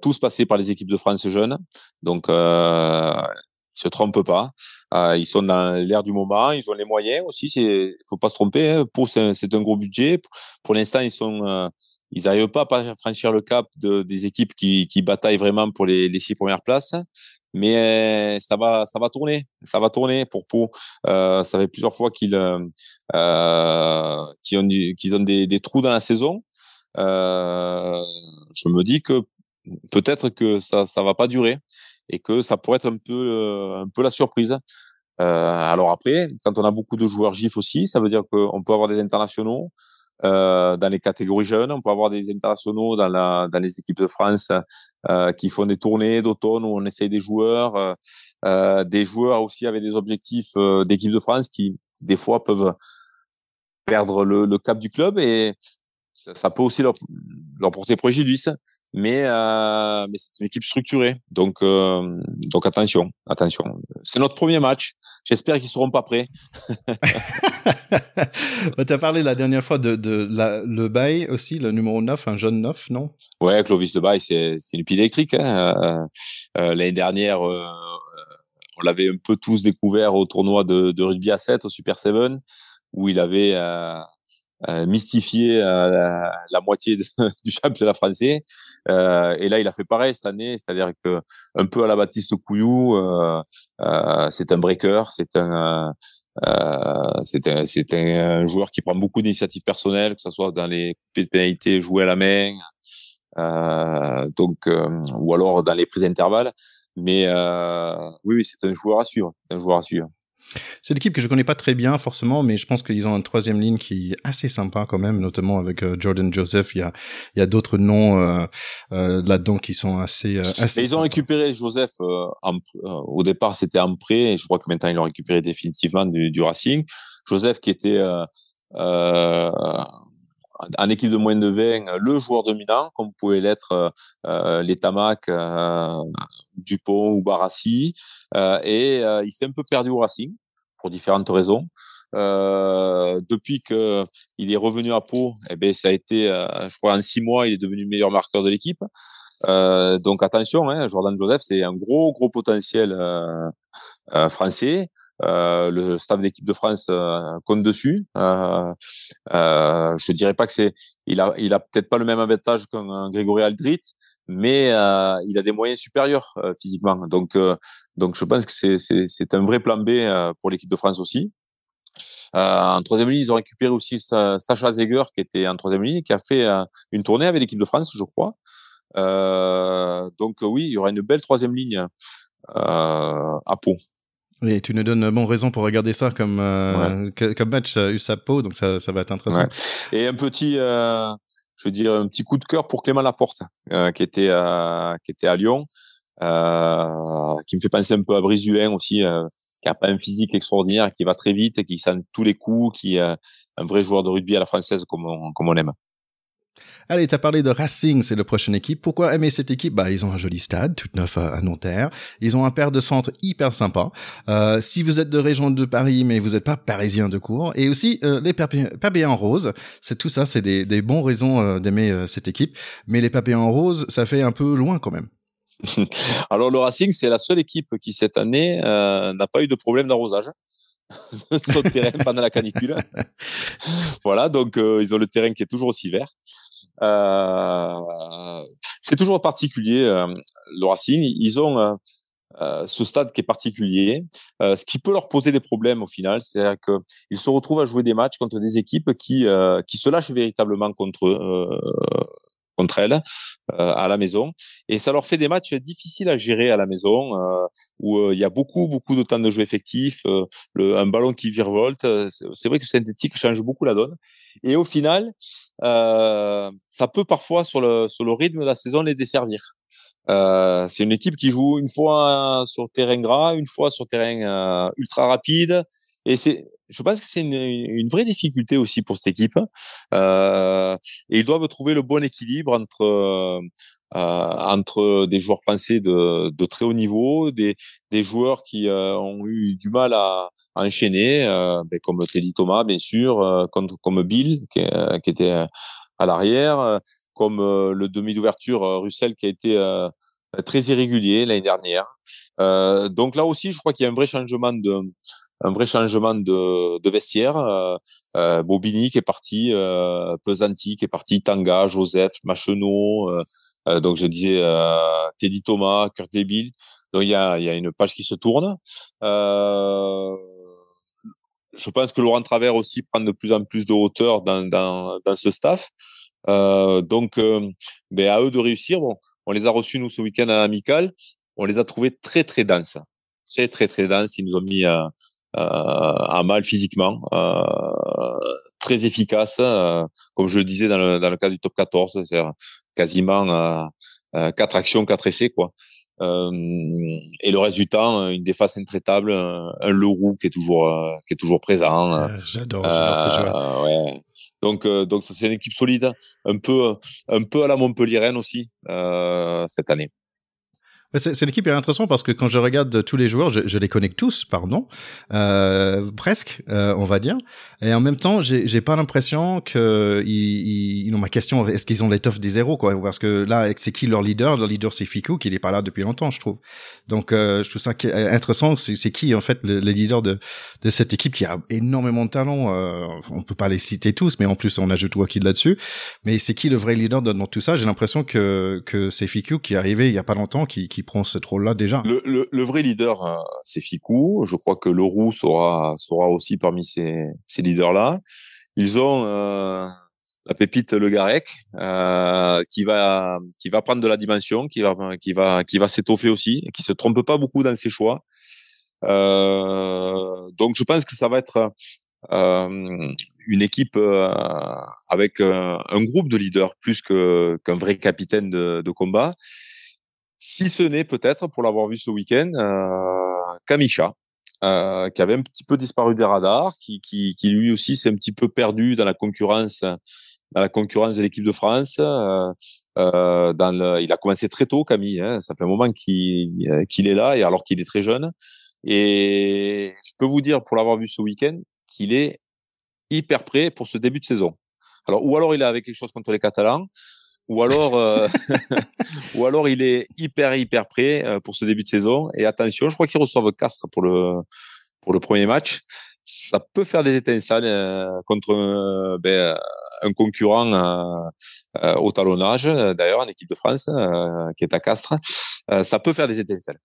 tous passés par les équipes de France jeunes. Donc, ils se trompent pas. ils sont dans l'air du moment. Ils ont les moyens aussi. Il faut pas se tromper. Hein. Pour c'est un gros budget. Pour l'instant, ils sont ils n'arrivent pas à franchir le cap de, des équipes qui, qui bataillent vraiment pour les, les six premières places. Mais euh, ça va, ça va tourner, ça va tourner pour Pau. Euh, ça fait plusieurs fois qu'ils euh, euh qu'ils ont, qu'ils ont des, des, trous dans la saison. Euh, je me dis que peut-être que ça, ça va pas durer et que ça pourrait être un peu, euh, un peu la surprise. alors après, quand on a beaucoup de joueurs GIF aussi, ça veut dire qu'on peut avoir des internationaux, euh, dans les catégories jeunes. On peut avoir des internationaux dans, la, dans les équipes de France euh, qui font des tournées d'automne où on essaye des joueurs, euh, euh des joueurs aussi avec des objectifs euh, d'équipe de France qui des fois peuvent perdre le, le cap du club et ça, ça peut aussi leur, leur porter préjudice mais euh, mais c'est une équipe structurée. Donc euh, donc attention, attention. C'est notre premier match. J'espère qu'ils seront pas prêts. tu as parlé la dernière fois de, de la, le bail aussi, le numéro 9, un jeune 9, non? Ouais, Clovis de bail, c'est c'est une pile électrique. Hein. Euh, L'année dernière, on l'avait un peu tous découvert au tournoi de, de rugby à 7 au Super 7 où il avait mystifié euh, la, la, moitié du championnat français. Euh, et là, il a fait pareil cette année, c'est-à-dire que un peu à la Baptiste Couillou, euh, c'est un breaker, c'est un c'est un, un joueur qui prend beaucoup d'initiatives personnelles, que ce soit dans les coupés de pénalité joués à la main, donc ou alors dans les prises d'intervalle. Mais oui, oui c'est un joueur à suivre, c'est un joueur à suivre. C'est l'équipe que je connais pas très bien forcément, mais je pense qu'ils ont une troisième ligne qui est assez sympa quand même, notamment avec euh, Jordan Joseph. Il y a, il y a d'autres noms euh, euh, là-dedans qui sont assez. assez ils ont récupéré Joseph au départ, c'était en prêt, et je crois que maintenant ils l'ont récupéré définitivement du, du, Racing. Joseph qui était en équipe de moins de 20, le joueur dominant, comme pouvait l'être euh, les Tamac, Dupont ou Barassi. et il s'est un peu perdu au Racing pour différentes raisons. Euh, depuis que il est revenu à Pau, eh ben ça a été, euh, je crois, en six mois, il est devenu le meilleur marqueur de l'équipe. Euh, donc attention, hein, Jordan Joseph, c'est un gros gros potentiel euh, euh, le staff d'équipe de France compte dessus. je dirais pas que c'est, il a, il a peut-être pas le même avantage qu'un Grégory Aldrit, mais euh, il a des moyens supérieurs euh, physiquement. Donc, euh, donc je pense que c'est, c'est, un vrai plan B pour l'équipe de France aussi. en troisième ligne, ils ont récupéré aussi Sacha Zeger, qui était en troisième ligne, qui a fait une tournée avec l'équipe de France, je crois. donc oui, il y aura une belle troisième ligne à Pau. Et tu nous donnes bon raison pour regarder ça comme comme match USAP Pau, donc ça, ça va être intéressant. Et un petit je veux dire, un petit coup de cœur pour Clément Laporte, euh, qui était à, qui était à Lyon, euh, qui me fait penser un peu à Brizuin aussi, euh, qui a pas un physique extraordinaire, qui va très vite, qui sent tous les coups, qui est un vrai joueur de rugby à la française comme comme on aime. Allez, t'as parlé de Racing, c'est la prochaine équipe. Pourquoi aimer cette équipe? Bah, ils ont un joli stade, tout neuf à Nanterre. Ils ont un paire de centres hyper sympa. Euh, si vous êtes de région de Paris, mais vous n'êtes pas parisien de cours, et aussi euh, les papillons en rose, c'est tout ça, c'est des, des bons raisons euh, d'aimer euh, cette équipe. Mais les papillons en rose, ça fait un peu loin quand même. Alors le Racing, c'est la seule équipe qui cette année n'a pas eu de problème d'arrosage le terrain pendant la canicule. voilà, donc ils ont le terrain qui est toujours aussi vert. Euh, c'est toujours particulier, euh, le Racing. Ils ont ce stade qui est particulier, ce qui peut leur poser des problèmes au final, c'est-à-dire qu'ils se retrouvent à jouer des matchs contre des équipes qui qui se lâchent véritablement contre contre elles euh, à la maison. Et ça leur fait des matchs difficiles à gérer à la maison euh, où euh, il y a beaucoup beaucoup de temps de jeu effectif le, un ballon qui virevolte c'est vrai que synthétique change beaucoup la donne. Et au final ça peut parfois sur le sur le rythme de la saison les desservir euh, c'est une équipe qui joue une fois sur terrain gras, une fois sur terrain ultra rapide, et c'est je pense que c'est une, une, vraie difficulté aussi pour cette équipe. Euh, et ils doivent trouver le bon équilibre entre euh, entre des joueurs français de, de, très haut niveau, des, des joueurs qui euh, ont eu du mal à, enchaîner, euh, ben comme Teddy Thomas bien sûr, euh, comme, comme Bill qui, qui était à l'arrière, comme le demi d'ouverture Russell qui a été très irrégulier l'année dernière. donc là aussi, je crois qu'il y a un vrai changement de un vrai changement de, de vestiaire. Euh, euh, Bobigny qui est parti, euh, Pesanti qui est parti, Tanga, Joseph, Machenot. Euh, euh, donc je disais euh, Teddy Thomas, Kurt Debil. Donc il y a, y a une page qui se tourne. je pense que Laurent Travers aussi prend de plus en plus de hauteur dans, dans, dans ce staff. Donc ben, à eux de réussir. Bon, on les a reçus nous ce week-end à l'amical. On les a trouvés très très denses très très très denses. Ils nous ont mis à, à mal physiquement, euh, très efficace, euh, comme je le disais dans le, dans le cas du top 14, c'est quasiment euh, quatre actions, quatre essais quoi. Euh, et le reste du temps, une défense intraitable, un, un Leroux qui est toujours qui est toujours présent. j'adore, j'adore ce Ouais. Donc donc c'est une équipe solide, un peu un peu à la Montpellier aussi cette année. C'est l'équipe est intéressante parce que quand je regarde tous les joueurs, je, je les connais tous, pardon, euh, presque, euh, on va dire. Et en même temps, j'ai pas l'impression que ils, ils, ont ma question, est-ce qu'ils ont l'étoffe des zéros quoi? Parce que là, c'est qui leur leader? Leur leader, c'est Fiku, qui n'est pas là depuis longtemps, je trouve. Donc, euh, je trouve ça intéressant. C'est qui en fait le, le, leader de de cette équipe qui a énormément de talent. Euh, on peut pas les citer tous, mais en plus, on ajoute Wakid là-dessus. Mais c'est qui le vrai leader dans tout ça? J'ai l'impression que que c'est Fiku qui est arrivé il y a pas longtemps, qui prend ce rôle-là déjà. Le, le, vrai leader, euh, c'est Ficou. Je crois que Leroux sera, sera aussi parmi ces, ces leaders-là. Ils ont euh, la pépite Le Garec euh, qui va qui va prendre de la dimension, qui va qui va qui va s'étoffer aussi, qui se trompe pas beaucoup dans ses choix. Donc je pense que ça va être une équipe avec un, groupe de leaders plus qu'un vrai capitaine de combat si ce n'est peut-être, pour l'avoir vu ce week-end, euh, Kamisha, euh, qui avait un petit peu disparu des radars, qui, qui, qui lui aussi s'est un petit peu perdu dans la concurrence, dans la concurrence de l'équipe de France. Euh, euh dans le, il a commencé très tôt, Camille. Hein, ça fait un moment qu'il qu'il est là, et alors qu'il est très jeune. Et je peux vous dire, pour l'avoir vu ce week-end, qu'il est hyper prêt pour ce début de saison. Alors, ou alors il est avec quelque chose contre les Catalans, ou alors, euh, ou alors il est hyper hyper prêt euh, pour ce début de saison. Et attention, je crois qu'il reçoivent Castres pour le pour le premier match. Ça peut faire des étincelles euh, contre ben, un concurrent au talonnage, d'ailleurs en équipe de France, qui est à Castres. ça peut faire des étincelles.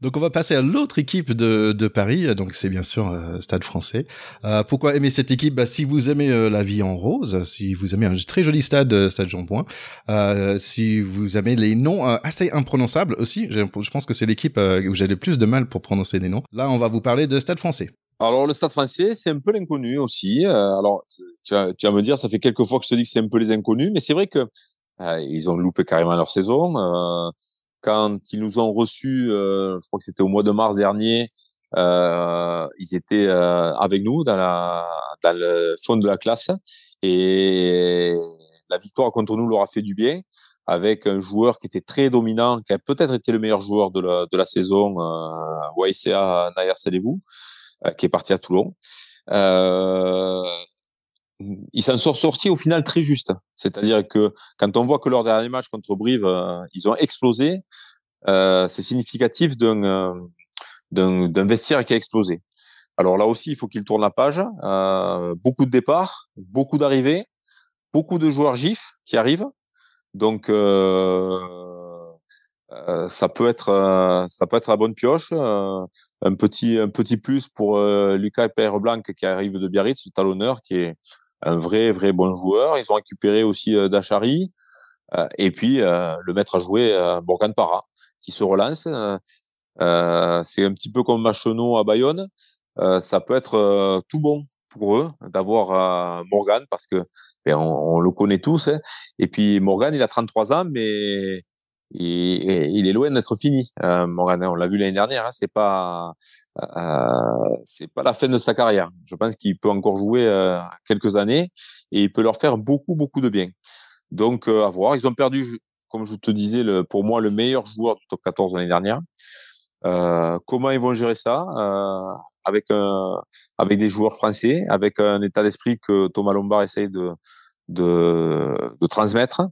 Donc on va passer à l'autre équipe de, de Paris, donc c'est bien sûr euh, Stade Français. Euh, pourquoi aimer cette équipe? Bah, Si vous aimez euh, la vie en rose, si vous aimez un très joli stade, euh, Stade Jean Point, si vous aimez les noms assez imprononçables aussi, je, pense que c'est l'équipe où j'ai le plus de mal pour prononcer les noms. Là, on va vous parler de Stade Français. Alors le Stade Français, c'est un peu l'inconnu aussi. alors tu vas, tu vas, me dire, ça fait quelques fois que je te dis que c'est un peu les inconnus, mais c'est vrai que ils ont loupé carrément leur saison quand ils nous ont reçus, euh, je crois que c'était au mois de mars dernier, euh, ils étaient euh, avec nous dans, la, dans le fond de la classe et la victoire contre nous leur a fait du bien avec un joueur qui était très dominant, qui a peut-être été le meilleur joueur de la, de la saison, euh, YCA Nayer Salevou, euh, qui est parti à Toulon. Euh, il s'en sort sorti au final très juste. C'est-à-dire que quand on voit que leur dernier match contre Brive, euh, ils ont explosé, euh, c'est significatif d'un, euh, d'un, vestiaire qui a explosé. Alors là aussi, il faut qu'il tourne la page. Euh, beaucoup de départs, beaucoup d'arrivées, beaucoup de joueurs gifs qui arrivent. Donc, ça peut être ça peut être la bonne pioche. un petit un petit plus pour Lucas Blanc qui arrive de Biarritz, le talonneur, qui est un vrai vrai bon joueur. Ils ont récupéré aussi Dachary et puis le maître à jouer Morgan Parra qui se relance. c'est un petit peu comme Machonneau à Bayonne. ça peut être tout bon pour eux d'avoir Morgan parce que ben, on, le connaît tous. Hein. Et puis Morgan, il a 33 ans, mais il, il est loin d'être fini. Euh, Morgan, on l'a vu l'année dernière. Hein, c'est pas, euh, c'est pas la fin de sa carrière. Je pense qu'il peut encore jouer euh, quelques années et il peut leur faire beaucoup, beaucoup de bien. Donc euh, à voir. Ils ont perdu, comme je te disais, le, pour moi le meilleur joueur du top 14 l'année dernière. Euh, comment ils vont gérer ça euh, avec un, avec des joueurs français, avec un état d'esprit que Thomas Lombard essaye de de, de transmettre?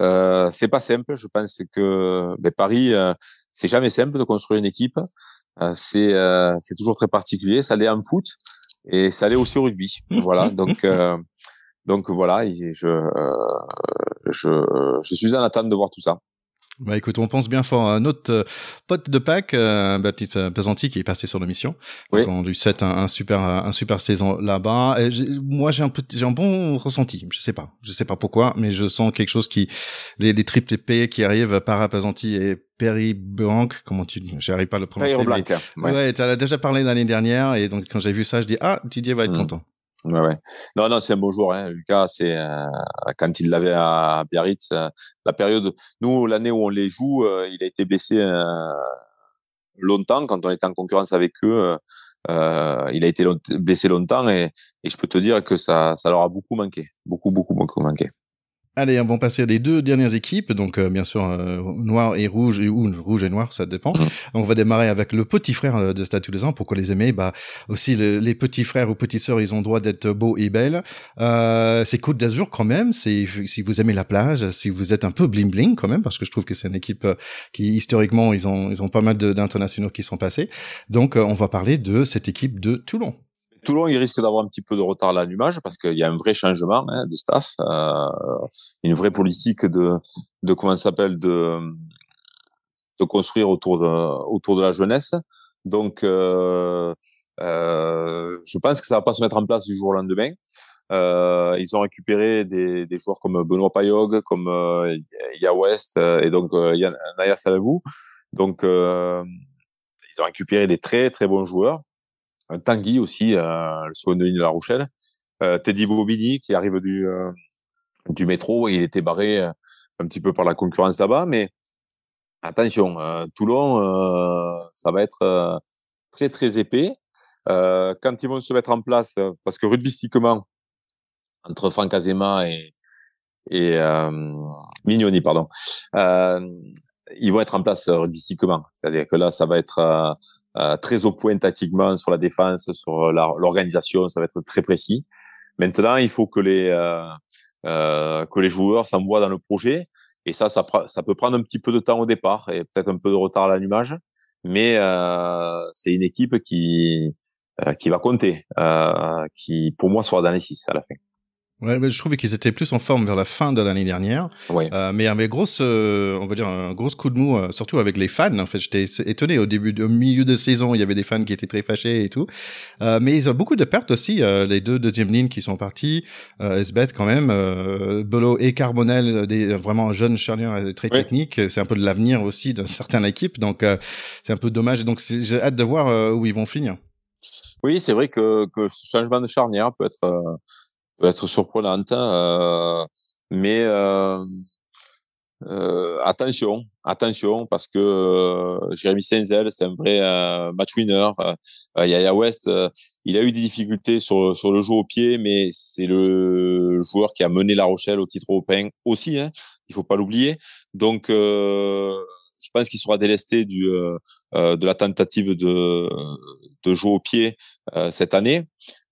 Euh, c'est pas simple. Je pense que ben, Paris, euh, c'est jamais simple de construire une équipe. Euh, c'est euh, c'est toujours très particulier. Ça l'est en foot et ça l'est aussi au rugby. Voilà. Donc euh, donc voilà. Je je je suis en attente de voir tout ça. Bah écoute, on pense bien fort. Un autre euh, pote de Pâques, euh, Baptiste euh, Pesanti, qui est passé sur l'émission. Oui. On lui souhaite un, un, super, un super saison là-bas. Moi, j'ai un peu, j'ai un bon ressenti. Je sais pas, je sais pas pourquoi, mais je sens quelque chose qui, les, les triples P qui arrivent par Pesanti et Perry Blanc, comment tu, j'arrive pas à le prononcer. Perry Blanc. Ouais, ouais tu as déjà parlé l'année dernière et donc quand j'ai vu ça, je dis ah Didier va être mmh. content. Ouais, ouais. Non, non, c'est un beau joueur. Hein. Lucas, c'est euh, quand il l'avait à Biarritz, euh, la période. Nous, l'année où on les joue, euh, il a été blessé longtemps quand on était en concurrence avec eux. il a été blessé longtemps et, et, je peux te dire que ça, ça leur a beaucoup manqué, beaucoup, beaucoup, beaucoup manqué. Allez, on va passer les deux dernières équipes, donc euh, bien sûr euh, noir et rouge et ou rouge et noir, ça dépend. Mmh. On va démarrer avec le petit frère euh, de Stade ans. Pourquoi les aimer? Bah aussi les petits frères ou petites sœurs, ils ont droit d'être beaux et belles. Euh, c'est Côte d'Azur quand même. C'est si vous aimez la plage, si vous êtes un peu bling bling quand même, parce que je trouve que c'est une équipe qui historiquement ils ont ils ont pas mal d'internationaux qui sont passés. Donc on va parler de cette équipe de Toulon. Toulon, il risque d'avoir un petit peu de retard à l'allumage parce qu'il y a un vrai changement hein, de staff, euh, une vraie politique de, de comment s'appelle de, de construire autour de, autour de la jeunesse. Donc, euh, euh, je pense que ça va pas se mettre en place du jour au lendemain. Euh, ils ont récupéré des, des joueurs comme Benoît Payog, comme euh, Ya West et donc euh, Naya Salavou. Donc, euh, ils ont récupéré des très très bons joueurs. Tanguy aussi, euh, le second de La Rochelle. Euh, Teddy Bobidi qui arrive du euh, du métro, il était barré un petit peu par la concurrence là-bas, mais attention, Toulon, ça va être très très épais. quand ils vont se mettre en place, parce que rugbystiquement, entre Franck Azema et, et Mignoni, pardon, ils vont être en place rugbystiquement. C'est-à-dire que là, ça va être euh, très au point tactiquement sur la défense, sur l'organisation, ça va être très précis. Maintenant, il faut que les euh, euh, que les joueurs s'envoient dans le projet, et ça, ça, ça peut prendre un petit peu de temps au départ et peut-être un peu de retard à l'allumage, mais euh, c'est une équipe qui euh, qui va compter, qui pour moi sera dans les six à la fin. Ouais, mais je trouvais qu'ils étaient plus en forme vers la fin de l'année dernière. Ouais. Euh, mais avait grosse, euh, on va dire un gros coup de mou, euh, surtout avec les fans. En fait, j'étais étonné au début, au milieu de saison, il y avait des fans qui étaient très fâchés et tout. Euh, mais ils ont beaucoup de pertes aussi. Euh, les deux deuxièmes lignes qui sont partis, euh, quand même, euh, Bolo et Carbonel, des vraiment jeunes charniers très techniques. C'est un peu de l'avenir aussi d'une certaine équipe. Donc c'est un peu dommage. Donc j'ai hâte de voir où ils vont finir. Oui, c'est vrai que, que ce changement de charnière peut être peut être surprenante, euh, mais euh, euh, attention, attention, parce que euh, Jérémy Senzel, c'est un vrai euh, match winner. Euh, Yaya West, il a eu des difficultés sur, sur le jeu au pied, mais c'est le joueur qui a mené La Rochelle au titre européen aussi. Hein, il faut pas l'oublier. Donc, je pense qu'il sera délesté du, de la tentative de, de jouer au pied cette année.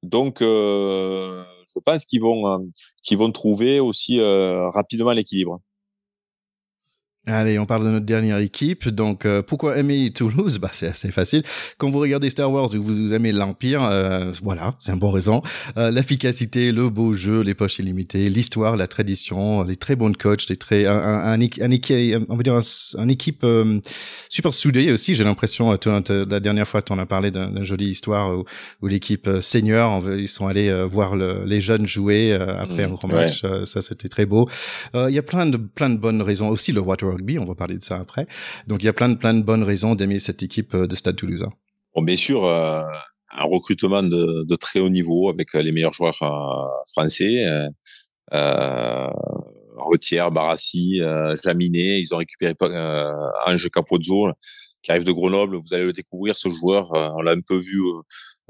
Donc, je pense qu'ils vont, qu'ils vont trouver aussi rapidement l'équilibre. Allez, on parle de notre dernière équipe. Donc, euh, pourquoi aimer Toulouse? Bah, C'est assez facile. Quand vous regardez Star Wars ou vous, aimez l'Empire, euh, voilà, c'est un bon raison. Euh, L'efficacité, le beau jeu, les poches illimitées, l'histoire, la tradition, les très bons coachs, les très, un, un, un, un on va dire un, équipe euh, super soudée aussi. J'ai l'impression, la dernière fois, tu en as parlé d'une jolie histoire où, où l'équipe senior, ils sont allés voir le, les jeunes jouer après mmh, un grand match. ça, c'était très beau. Il y a plein de, plein de bonnes raisons. Aussi, le Water on va parler de ça après. Donc il y a plein de plein de bonnes raisons d'aimer cette équipe euh, de Stade Toulousain. Bon, bien sûr, euh, un recrutement de, très haut niveau avec euh, les meilleurs joueurs français. Euh, Retière, Barassi, Jaminet, ils ont récupéré euh, Ange Capozzo qui arrive de Grenoble. Vous allez le découvrir, ce joueur. on l'a un peu vu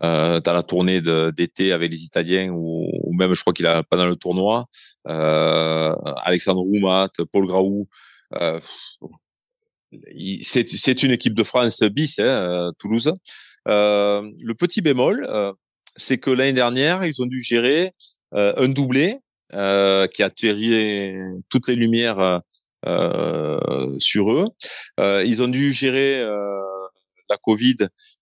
euh, dans la tournée d'été avec les Italiens ou, même je crois qu'il a pas dans le tournoi. Euh, Alexandre Roumat, Paul Graou, euh, c'est une équipe de France bis, hein, euh, Toulouse. Euh, le petit bémol, c'est que l'année dernière, ils ont dû gérer un doublé qui a tiré toutes les lumières sur eux. ils ont dû gérer la Covid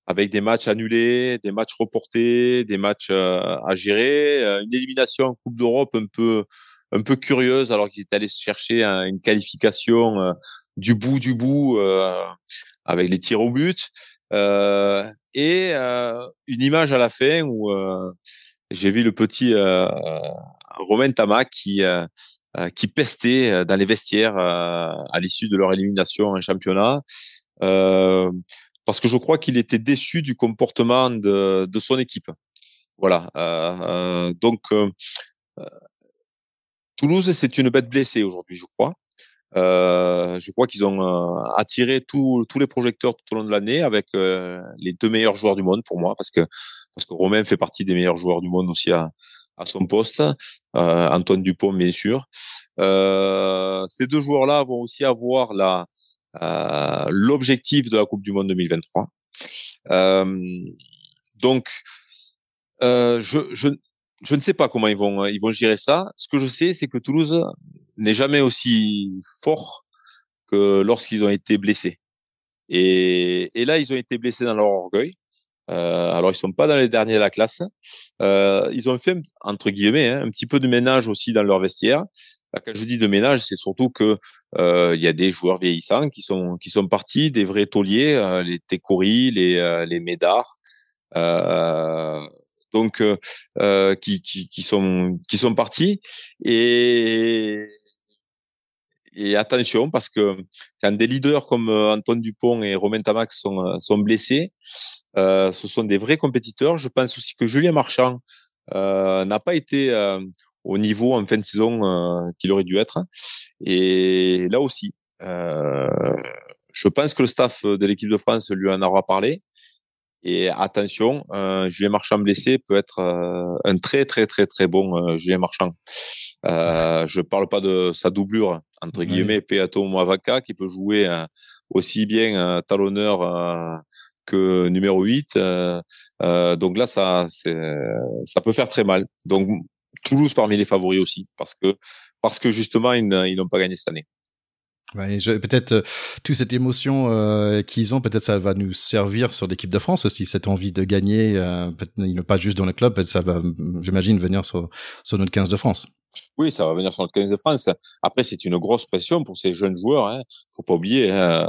avec des matchs annulés, des matchs reportés, des matchs à gérer, une élimination en Coupe d'Europe un peu un peu curieuse alors qu'ils étaient allés chercher une qualification euh, du bout du bout euh, avec les tirs au but euh, et une image à la fin où j'ai vu le petit Romain Tamac qui qui pestait dans les vestiaires à l'issue de leur élimination en championnat parce que je crois qu'il était déçu du comportement de, de son équipe. Voilà. donc Toulouse, c'est une bête blessée aujourd'hui, je crois. Euh, je crois qu'ils ont euh, attiré tous les projecteurs tout au long de l'année avec euh, les deux meilleurs joueurs du monde pour moi, parce que parce que Romain fait partie des meilleurs joueurs du monde aussi à, son poste. Antoine Dupont, bien sûr. ces deux joueurs-là vont aussi avoir la l'objectif de la Coupe du Monde 2023. donc, je, je ne sais pas comment ils vont ils vont gérer ça. Ce que je sais, c'est que Toulouse n'est jamais aussi fort que lorsqu'ils ont été blessés. Et, et, là, ils ont été blessés dans leur orgueil. Euh, alors, ils sont pas dans les derniers de la classe. Euh, ils ont fait entre guillemets hein, un petit peu de ménage aussi dans leur vestiaire. Quand je dis de ménage, c'est surtout que euh, il y a des joueurs vieillissants qui sont qui sont partis, des vrais tauliers, euh, les Tekori, les euh, les Médard, euh, donc euh, euh, qui, sont qui sont partis et attention parce que quand des leaders comme euh, Antoine Dupont et Romain Tamac sont sont blessés, ce sont des vrais compétiteurs. Je pense aussi que Julien Marchand n'a pas été au niveau en fin de saison qu'il aurait dû être. Et là aussi, je pense que le staff de l'équipe de France lui en aura parlé. Et attention, euh, Julien Marchand blessé peut être euh, un très très très très bon euh, Julien Marchand. Euh, je parle pas de sa doublure entre guillemets, Peato Moavaka qui peut jouer euh, aussi bien talonneur que numéro 8. donc là, ça ça peut faire très mal. Donc Toulouse parmi les favoris aussi parce que parce que justement ils n'ont pas gagné cette année. Ouais, peut-être euh, toute cette émotion euh, qu'ils ont, peut-être ça va nous servir sur l'équipe de France aussi, cette envie de gagner, euh, pas juste dans le club, ça va, j'imagine, venir sur, sur notre 15 de France. Oui, ça va venir sur notre 15 de France. Après, c'est une grosse pression pour ces jeunes joueurs. Hein. Faut pas oublier, hein.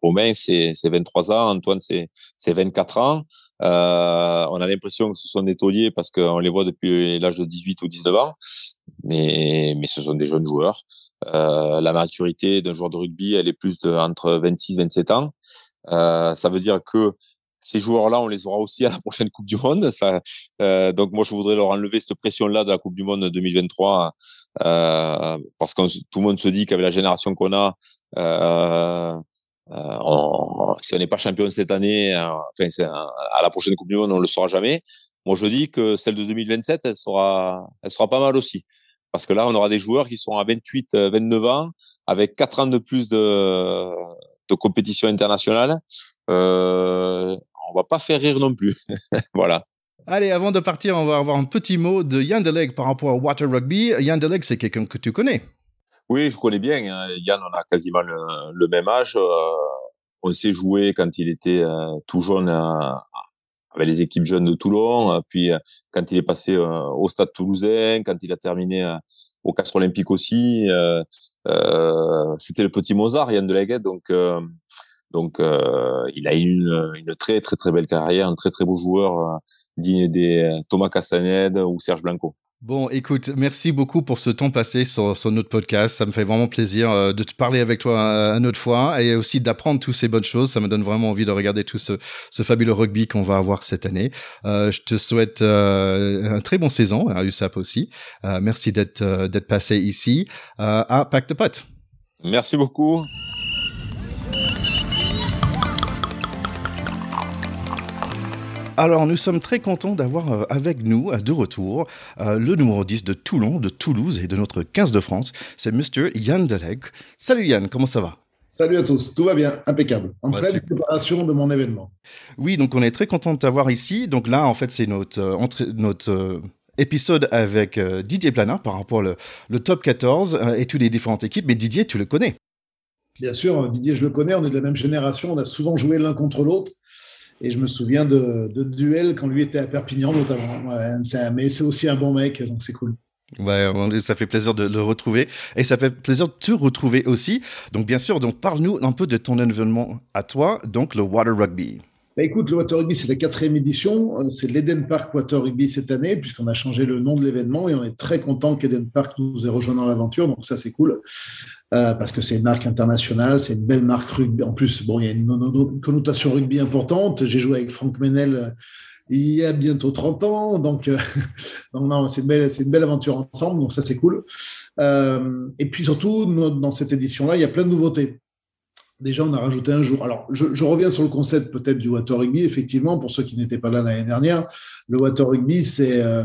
Romain, c'est 23 ans, Antoine, c'est 24 ans. Euh, on a l'impression que ce sont des tauliers parce qu'on les voit depuis l'âge de 18 ou 19 ans, mais, mais ce sont des jeunes joueurs. Euh, la maturité d'un joueur de rugby, elle est plus de, entre 26 et 27 ans. Euh, ça veut dire que ces joueurs-là, on les aura aussi à la prochaine Coupe du Monde. Ça, euh, donc moi, je voudrais leur enlever cette pression-là de la Coupe du Monde 2023, euh, parce que tout le monde se dit qu'avec la génération qu'on a, euh, si on n'est pas champion cette année, euh, à la prochaine Coupe du Monde, on le saura jamais. Moi, je dis que celle de 2027, elle sera, elle sera pas mal aussi. Parce que là, on aura des joueurs qui sont à 28, 29 euh, ans, avec 4 ans de plus de, compétition internationale. Euh, on va pas faire rire non plus. voilà. Allez, avant de partir, on va avoir un petit mot de Yann Deleg par rapport à Water Rugby. Yann Deleg, c'est quelqu'un que tu connais. Oui, je connais bien. Hein. Yann, on a quasiment le, même âge. on s'est joué quand il était tout jeune avec les équipes jeunes de Toulon. Puis quand il est passé au Stade Toulousain, quand il a terminé au Castre Olympique aussi, c'était le petit Mozart, Yann Deleguet. Donc donc, euh, il a eu une, une, très très très belle carrière, un très très beau joueur, euh, digne des euh, Thomas Castaneda ou Serge Blanco. Bon, écoute, merci beaucoup pour ce temps passé sur, notre podcast. Ça me fait vraiment plaisir euh, de te parler avec toi une autre fois et aussi d'apprendre toutes ces bonnes choses. Ça me donne vraiment envie de regarder tout ce, fabuleux rugby qu'on va avoir cette année. Euh, je te souhaite euh, un très bon saison à USAP aussi. Euh, merci d'être passé ici à Pack de Pot. Merci beaucoup. Alors, nous sommes très contents d'avoir euh, avec nous, à deux retours, euh, le numéro 10 de Toulon, de Toulouse et de notre 15 de France. C'est Mr. Yann Deleg. Salut Yann, comment ça va? Salut à tous, tout va bien, impeccable. En pleine préparation de mon événement. Oui, donc on est très content de t'avoir ici. Donc là, en fait, c'est notre, euh, notre épisode avec Didier Plana par rapport au le top 14 et toutes les différentes équipes. Mais Didier, tu le connais? Bien sûr, Didier, je le connais, on est de la même génération, on a souvent joué l'un contre l'autre. Et je me souviens de, de duels quand lui était à Perpignan, notamment. mais c'est aussi un bon mec, donc c'est cool. Ouais, ça fait plaisir de le retrouver et ça fait plaisir de te retrouver aussi. Donc bien sûr, donc parle-nous un peu de ton événement à toi, donc le Water Rugby. Bah écoute, le Water Rugby, c'est la quatrième édition. Euh, c'est l'Eden Park Water Rugby cette année, puisqu'on a changé le nom de l'événement et on est très content qu'Eden Park nous ait rejoint dans l'aventure. Donc ça, c'est cool. Euh, parce que c'est une marque internationale, c'est une belle marque rugby. En plus, bon, il y a une connotation rugby importante. J'ai joué avec Franck Menel euh, il y a bientôt 30 ans, donc, non, c'est une, belle, une belle aventure ensemble, donc ça c'est cool. et puis surtout, dans cette édition-là, il y a plein de nouveautés. Déjà, on a rajouté un jour. Alors, je, reviens sur le concept peut-être du water rugby. Effectivement, pour ceux qui n'étaient pas là l'année dernière, le water rugby, c'est euh,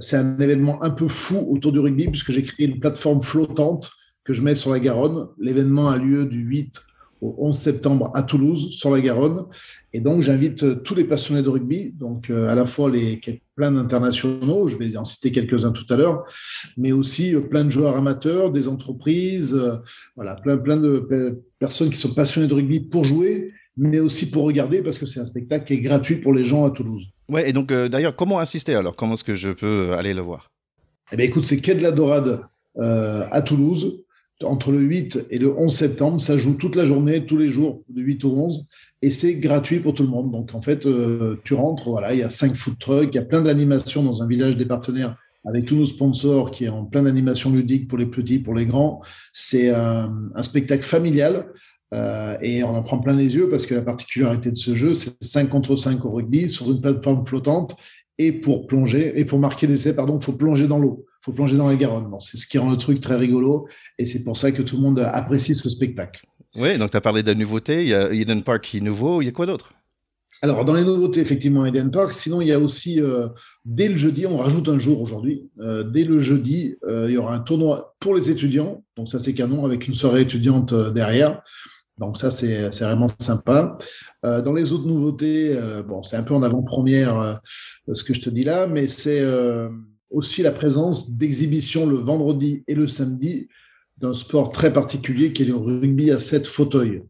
c'est un événement un peu fou autour du rugby puisque j'ai créé une plateforme flottante que je mets sur la Garonne. L'événement a lieu du 8 au 11 septembre à Toulouse, sur la Garonne. Et donc, j'invite euh, tous les passionnés de rugby, donc euh, à la fois les plein d'internationaux, je vais en citer quelques-uns tout à l'heure, mais aussi euh, plein de joueurs amateurs, des entreprises, voilà, plein, plein de personnes qui sont passionnées de rugby pour jouer, mais aussi pour regarder, parce que c'est un spectacle qui est gratuit pour les gens à Toulouse. Ouais, et donc d'ailleurs, comment assister alors? Comment est-ce que je peux aller le voir? Eh bien, écoute, c'est Quai de la Dorade à Toulouse entre le 8 et le 11 septembre. Ça joue toute la journée, tous les jours, de 8 au 11. Et c'est gratuit pour tout le monde. Donc, en fait, euh, tu rentres, voilà, il y a cinq food trucks, il y a plein d'animations dans un village des partenaires avec tous nos sponsors qui est en plein d'animations ludiques pour les petits, pour les grands. C'est un, spectacle familial. Euh, et on en prend plein les yeux parce que la particularité de ce jeu, c'est 5 contre 5 au rugby sur une plateforme flottante. Et pour plonger, et pour marquer des essais, pardon, il faut plonger dans l'eau faut plonger dans la Garonne. C'est ce qui rend le truc très rigolo et c'est pour ça que tout le monde apprécie ce spectacle. Oui, donc tu as parlé de la nouveauté, il y a Eden Park qui est nouveau, il y a quoi d'autre? Alors, dans les nouveautés, effectivement, Eden Park. Sinon, il y a aussi, euh, dès le jeudi, on rajoute un jour aujourd'hui. Euh, dès le jeudi, euh, il y aura un tournoi pour les étudiants. Donc, ça, c'est canon, avec une soirée étudiante derrière. Donc, ça, c'est vraiment sympa. dans les autres nouveautés, bon, c'est un peu en avant-première ce que je te dis là, mais c'est aussi la présence d'exhibitions le vendredi et le samedi d'un sport très particulier qui est le rugby à sept fauteuils.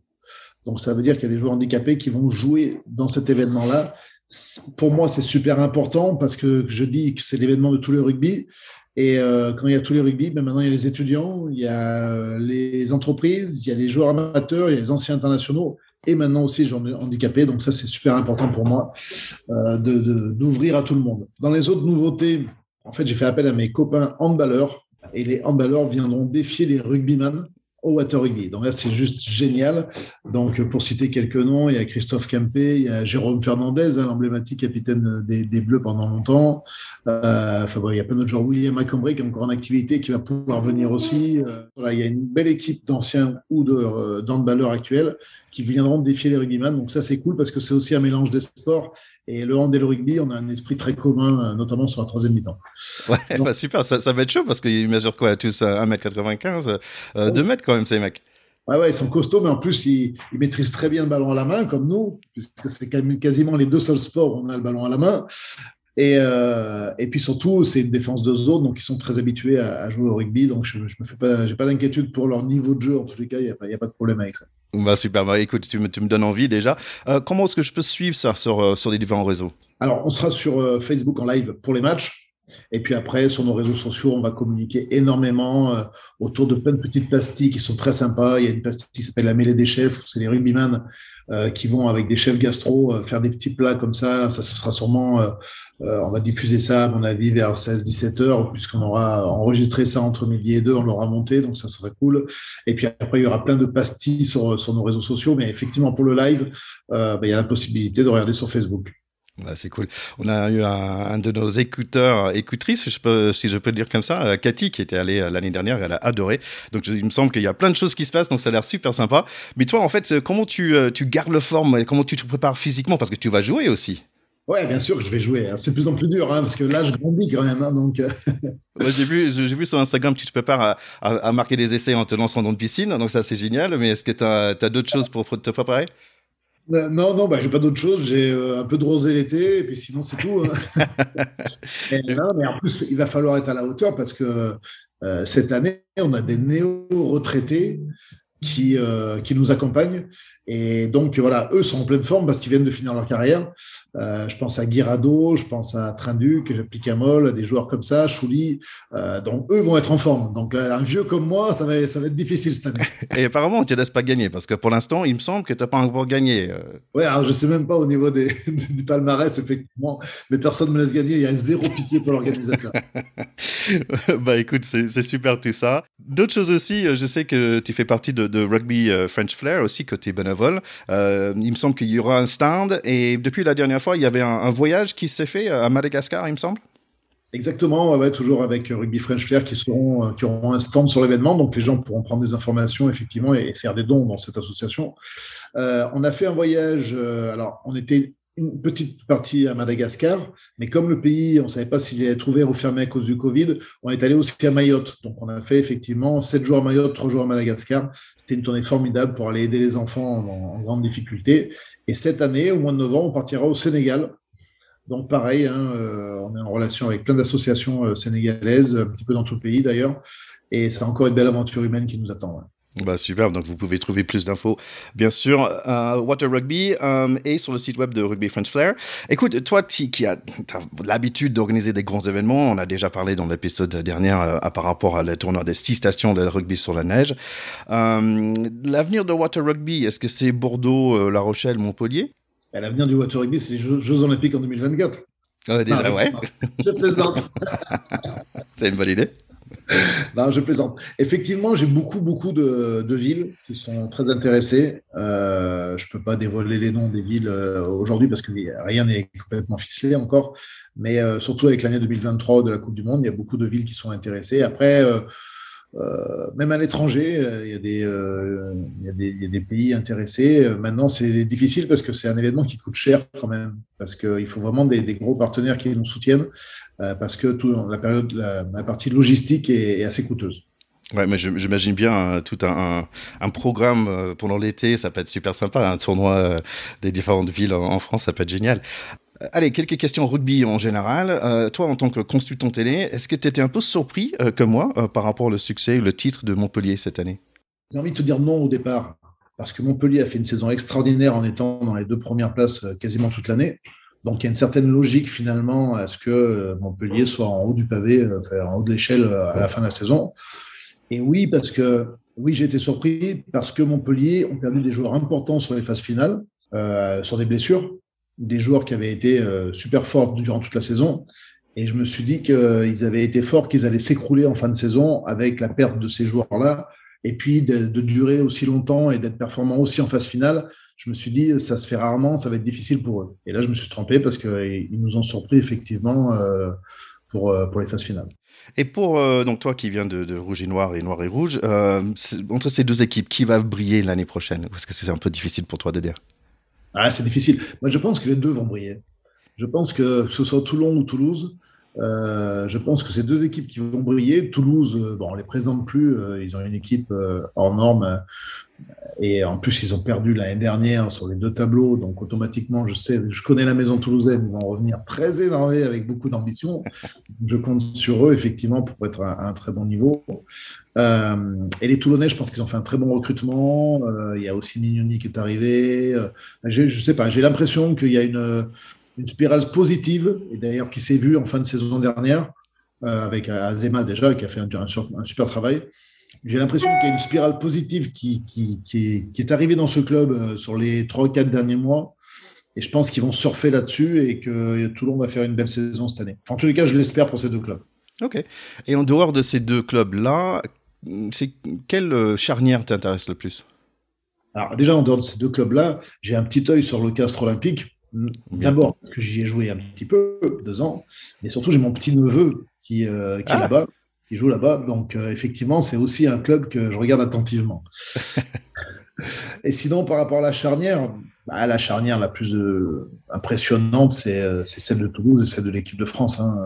Donc ça veut dire qu'il y a des joueurs handicapés qui vont jouer dans cet événement-là. Pour moi, c'est super important parce que je dis que c'est l'événement de tous les rugby. Et euh, quand il y a tous les rugby, ben maintenant il y a les étudiants, il y a les entreprises, il y a les joueurs amateurs, il y a les anciens internationaux et maintenant aussi les gens handicapés. Donc ça, c'est super important pour moi euh, d'ouvrir à tout le monde. Dans les autres nouveautés, en fait, j'ai fait appel à mes copains handballeurs et les handballeurs viendront défier les rugbyman au Water Rugby. Donc là, c'est juste génial. Donc, pour citer quelques noms, il y a Christophe Campé, il y a Jérôme Fernandez, hein, l'emblématique capitaine des, Bleus pendant longtemps. Euh, enfin, il y a plein d'autres joueurs. William McCombray, qui est encore en activité, qui va pouvoir venir aussi. Euh, voilà, il y a une belle équipe d'anciens ou euh, d'handballeurs actuels qui viendront défier les rugbyman. Donc ça, c'est cool parce que c'est aussi un mélange des sports. Et le hand et le rugby, on a un esprit très commun, notamment sur la troisième mi-temps. Ouais, bah, super, ça, va être chaud parce qu'ils mesurent quoi Tous 1m95, euh, 2 mètres quand même, ces mecs. Ouais, ouais, ils sont costauds, mais en plus, ils, maîtrisent très bien le ballon à la main, comme nous, puisque c'est quasiment les deux seuls sports où on a le ballon à la main. Et, euh, et puis surtout, c'est une défense de zone, donc ils sont très habitués à, jouer au rugby. Donc je, je me fais pas, j'ai pas d'inquiétude pour leur niveau de jeu. En tous les cas, il n'y a, a, pas de problème avec ça. Bah super. Bah, écoute, tu me, donnes envie déjà. Euh, comment est-ce que je peux suivre ça sur, euh, sur les différents réseaux? Alors, on sera sur euh, Facebook en live pour les matchs. Et puis après, sur nos réseaux sociaux, on va communiquer énormément autour de plein de petites pastilles qui sont très sympas. Il y a une pastille qui s'appelle la mêlée des chefs, c'est les rugbyman euh, qui vont avec des chefs gastro euh, faire des petits plats comme ça. Ça, ce sera sûrement, euh, on va diffuser ça, à mon avis, vers 16-17 heures, puisqu'on aura enregistré ça entre midi et deux, on l'aura monté, donc ça serait cool. Et puis après, il y aura plein de pastilles sur, sur nos réseaux sociaux, mais effectivement, pour le live, bah, il y a la possibilité de regarder sur Facebook c'est cool. On a eu un, de nos écouteurs, écoutrices, je peux, si je peux dire comme ça, euh, Cathy, qui était allée euh, l'année dernière, elle a adoré. Donc il me semble qu'il y a plein de choses qui se passent, donc ça a l'air super sympa. Mais toi, en fait, comment tu, euh, tu gardes le forme, comment tu te prépares physiquement? Parce que tu vas jouer aussi. Ouais, bien sûr que je vais jouer. C'est de plus en plus dur, hein, parce que là, je grandis quand même. Hein, donc... j'ai vu, j'ai vu sur Instagram que tu te prépares à, marquer des essais en te lançant dans une piscine, donc ça c'est génial. Mais est-ce que tu as, as d'autres choses pour te préparer? Euh, non, non, bah, j'ai pas d'autre chose. J'ai euh, un peu de rosé l'été, et puis sinon, c'est tout. Hein. mais en plus, il va falloir être à la hauteur parce que euh, cette année, on a des néo-retraités qui, qui nous accompagnent et donc, voilà, eux sont en pleine forme parce qu'ils viennent de finir leur carrière. Euh, je pense à Guirado, je pense à Trinduc, Picamol, des joueurs comme ça, Chouli. Euh, donc, eux vont être en forme. Donc, euh, un vieux comme moi, ça va, ça va être difficile cette année. Et apparemment, on ne te laisse pas gagner parce que pour l'instant, il me semble que tu n'as pas encore gagné. Oui, alors je ne sais même pas au niveau des, du palmarès, effectivement, mais personne ne me laisse gagner. Il y a zéro pitié pour l'organisateur. bah écoute, c'est super tout ça. D'autres choses aussi, je sais que tu fais partie de, de Rugby French Flair aussi, côté Bonavent vol. Euh, il me semble qu'il y aura un stand et depuis la dernière fois, il y avait un, voyage qui s'est fait à Madagascar, il me semble? Exactement, ouais, toujours avec Rugby French Flair qui, seront, euh, qui auront un stand sur l'événement, donc les gens pourront prendre des informations effectivement et, faire des dons dans cette association. Euh, on a fait un voyage, alors on était une petite partie à Madagascar, mais comme le pays, on ne savait pas s'il allait être ouvert ou fermé à cause du Covid, on est allé aussi à Mayotte. Donc on a fait effectivement 7 jours à Mayotte, 3 jours à Madagascar. C'était une tournée formidable pour aller aider les enfants en, grande difficulté. Et cette année, au mois de novembre, on partira au Sénégal. Donc pareil, hein, euh, on est en relation avec plein d'associations euh, sénégalaises, un petit peu dans tout le pays d'ailleurs. Et c'est encore une belle aventure humaine qui nous attend. Bah, superbe, donc vous pouvez trouver plus d'infos, bien sûr, à Water Rugby euh, et sur le site web de Rugby French Flair. Écoute, toi qui as, l'habitude d'organiser des grands événements, on a déjà parlé dans l'épisode dernier euh, par rapport à la tournoi des six stations de rugby sur la neige. Euh, l'avenir de Water Rugby, est-ce que c'est Bordeaux, La Rochelle, Montpellier? Bah, L'avenir du Water Rugby, c'est les Jeux, Olympiques en 2024. déjà, ouais. Je plaisante. c'est une bonne idée. non, je plaisante. Effectivement, j'ai beaucoup, beaucoup de, villes qui sont très intéressées. Euh, je ne peux pas dévoiler les noms des villes euh, aujourd'hui parce que rien n'est complètement ficelé encore. Mais euh, surtout avec l'année 2023 de la Coupe du Monde, il y a beaucoup de villes qui sont intéressées. Après, même à l'étranger, euh, il, euh, il, y a des pays intéressés. Maintenant, c'est difficile parce que c'est un événement qui coûte cher quand même, parce qu'il faut vraiment des, gros partenaires qui nous soutiennent, parce que tout, la, période, la, partie logistique est, assez coûteuse. Ouais, mais j'imagine bien tout un, programme pendant l'été, ça peut être super sympa, un tournoi des différentes villes en France, ça peut être génial. Euh, allez, quelques questions rugby en général. Euh, toi, en tant que consultant télé, est-ce que tu étais un peu surpris, euh, comme moi, par rapport au succès, le titre de Montpellier cette année? J'ai envie de te dire non au départ, parce que Montpellier a fait une saison extraordinaire en étant dans les deux premières places quasiment toute l'année. Donc il y a une certaine logique finalement à ce que Montpellier soit en haut du pavé, en haut de l'échelle à la fin de la saison. Et oui, parce que oui, j'ai été surpris parce que Montpellier ont perdu des joueurs importants sur les phases finales, sur des blessures des joueurs qui avaient été euh, super forts durant toute la saison. Et je me suis dit qu'ils avaient été forts, qu'ils allaient s'écrouler en fin de saison avec la perte de ces joueurs-là. Et puis de, durer aussi longtemps et d'être performants aussi en phase finale, je me suis dit, ça se fait rarement, ça va être difficile pour eux. Et là, je me suis trompé parce qu'ils nous ont surpris effectivement euh, pour, euh, pour les phases finales. Et pour donc toi qui viens de, Rouge et Noir et Noir et Rouge, entre ces deux équipes, qui va briller l'année prochaine? Parce que c'est un peu difficile pour toi de dire. Ah, c'est difficile. Moi, je pense que les deux vont briller. Je pense que, ce soit Toulon ou Toulouse, euh, je pense que c'est deux équipes qui vont briller. Toulouse, euh, bon, on les présente plus. Euh, ils ont une équipe hors norme. Et en plus, ils ont perdu l'année dernière sur les deux tableaux. Donc, automatiquement, je sais, je connais la maison toulousaine. Ils vont revenir très énervés avec beaucoup d'ambition. Je compte sur eux, effectivement, pour être à, un très bon niveau. Euh, et les Toulonnais, je pense qu'ils ont fait un très bon recrutement. Euh, il y a aussi Mignoni qui est arrivé. Euh, je ne sais pas, j'ai l'impression qu'il y a une, spirale positive, et d'ailleurs qui s'est vue en fin de saison dernière, avec Azema déjà, qui a fait un super travail j'ai l'impression qu'il y a une spirale positive qui, qui, qui, est, arrivée dans ce club euh, sur les 3 ou 4 derniers mois. Et je pense qu'ils vont surfer là-dessus et que Toulon va faire une belle saison cette année. en tous les cas, je l'espère pour ces deux clubs. Ok. Et en dehors de ces deux clubs-là, c'est quelle euh, charnière t'intéresse le plus? Alors déjà, en dehors de ces deux clubs-là, j'ai un petit œil sur le Castre Olympique. D'abord parce que j'y ai joué un petit peu, deux ans. Mais surtout, j'ai mon petit neveu qui, euh, qui est ah. là-bas qui joue là-bas. Donc, euh, effectivement, c'est aussi un club que je regarde attentivement. Et sinon, par rapport à la charnière, bah, la charnière la plus euh, impressionnante, euh, c'est celle de Toulouse et celle de l'équipe de France. Hein.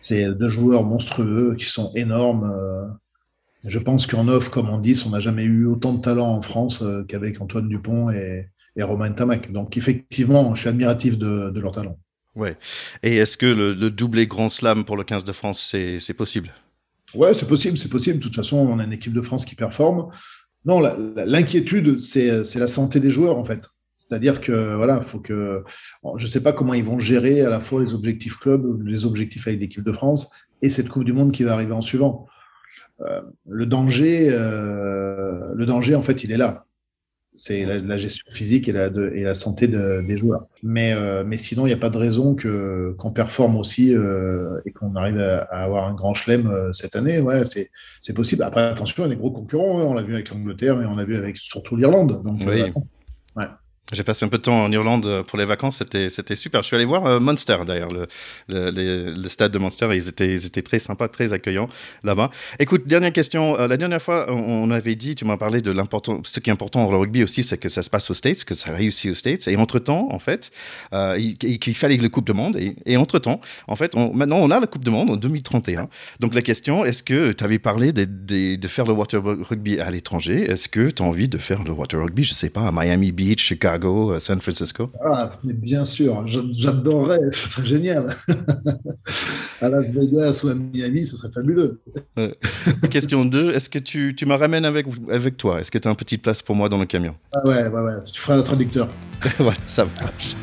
C'est deux joueurs monstrueux qui sont énormes. Je pense qu'en off, comme en 10, on n'a jamais eu autant de talent en France qu'avec Antoine Dupont et, Romain Tamac. Donc, effectivement, je suis admiratif de, de leur talent. Ouais. Et est-ce que le, doublé Grand Slam pour le 15 de France, c'est possible? Ouais, c'est possible, c'est possible. De toute façon, on a une équipe de France qui performe. Non, l'inquiétude, c'est la santé des joueurs, en fait. C'est-à-dire que, voilà, faut que. Je ne sais pas comment ils vont gérer à la fois les objectifs club, les objectifs avec l'équipe de France et cette Coupe du Monde qui va arriver en suivant. Euh, le danger, euh, le danger, en fait, il est là c'est la, gestion physique et la, et la santé des joueurs. Mais, euh, mais sinon, il n'y a pas de raison que, qu'on performe aussi euh, et qu'on arrive à, avoir un grand chelem euh, cette année. Ouais, c'est, c'est possible. Après, attention, il y a des gros concurrents. Hein. On l'a vu avec l'Angleterre et on l'a vu avec surtout l'Irlande. Donc, oui. J'ai passé un peu de temps en Irlande euh, pour les vacances, c'était, c'était super. Je suis allé voir euh, Monster d'ailleurs, le, le, stade de Monster, ils étaient, ils étaient très sympas, très accueillants là-bas. Écoute, dernière question. Euh, la dernière fois, on, avait dit, tu m'as parlé de l'important, ce qui est important dans le rugby aussi, c'est que ça se passe aux States, que ça réussit aux States. Et entre-temps, en fait, il, fallait le Coupe de Monde. Et, et entre-temps, en fait, maintenant, on a la Coupe de Monde en 2031. Donc la question, est-ce que tu avais parlé de, de, de, faire le water rugby à l'étranger? Est-ce que tu as envie de faire le water rugby, je sais pas, à Miami Beach, Chicago euh, San Francisco Ah, mais bien sûr, j'adorerais, ce serait génial. à Las Vegas ou à Miami, ce serait fabuleux. Question 2, est-ce que tu, tu me ramènes avec, avec toi? Est-ce que tu as une petite place pour moi dans le camion? Ah ouais, ouais, ouais, tu feras le traducteur. voilà, ça marche.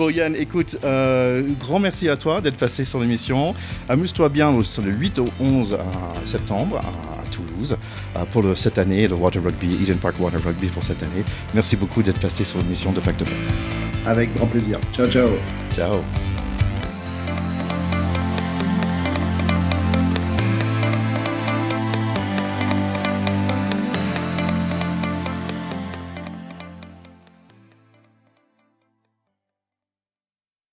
Bon Yann, écoute, euh, grand merci à toi d'être passé sur l'émission. Amuse-toi bien le 8 au 11 septembre à Toulouse euh, pour cette année, le Water Rugby, Eden Park Water Rugby pour cette année. Merci beaucoup d'être passé sur l'émission de Pack de Avec grand plaisir. Ciao, ciao. Ciao.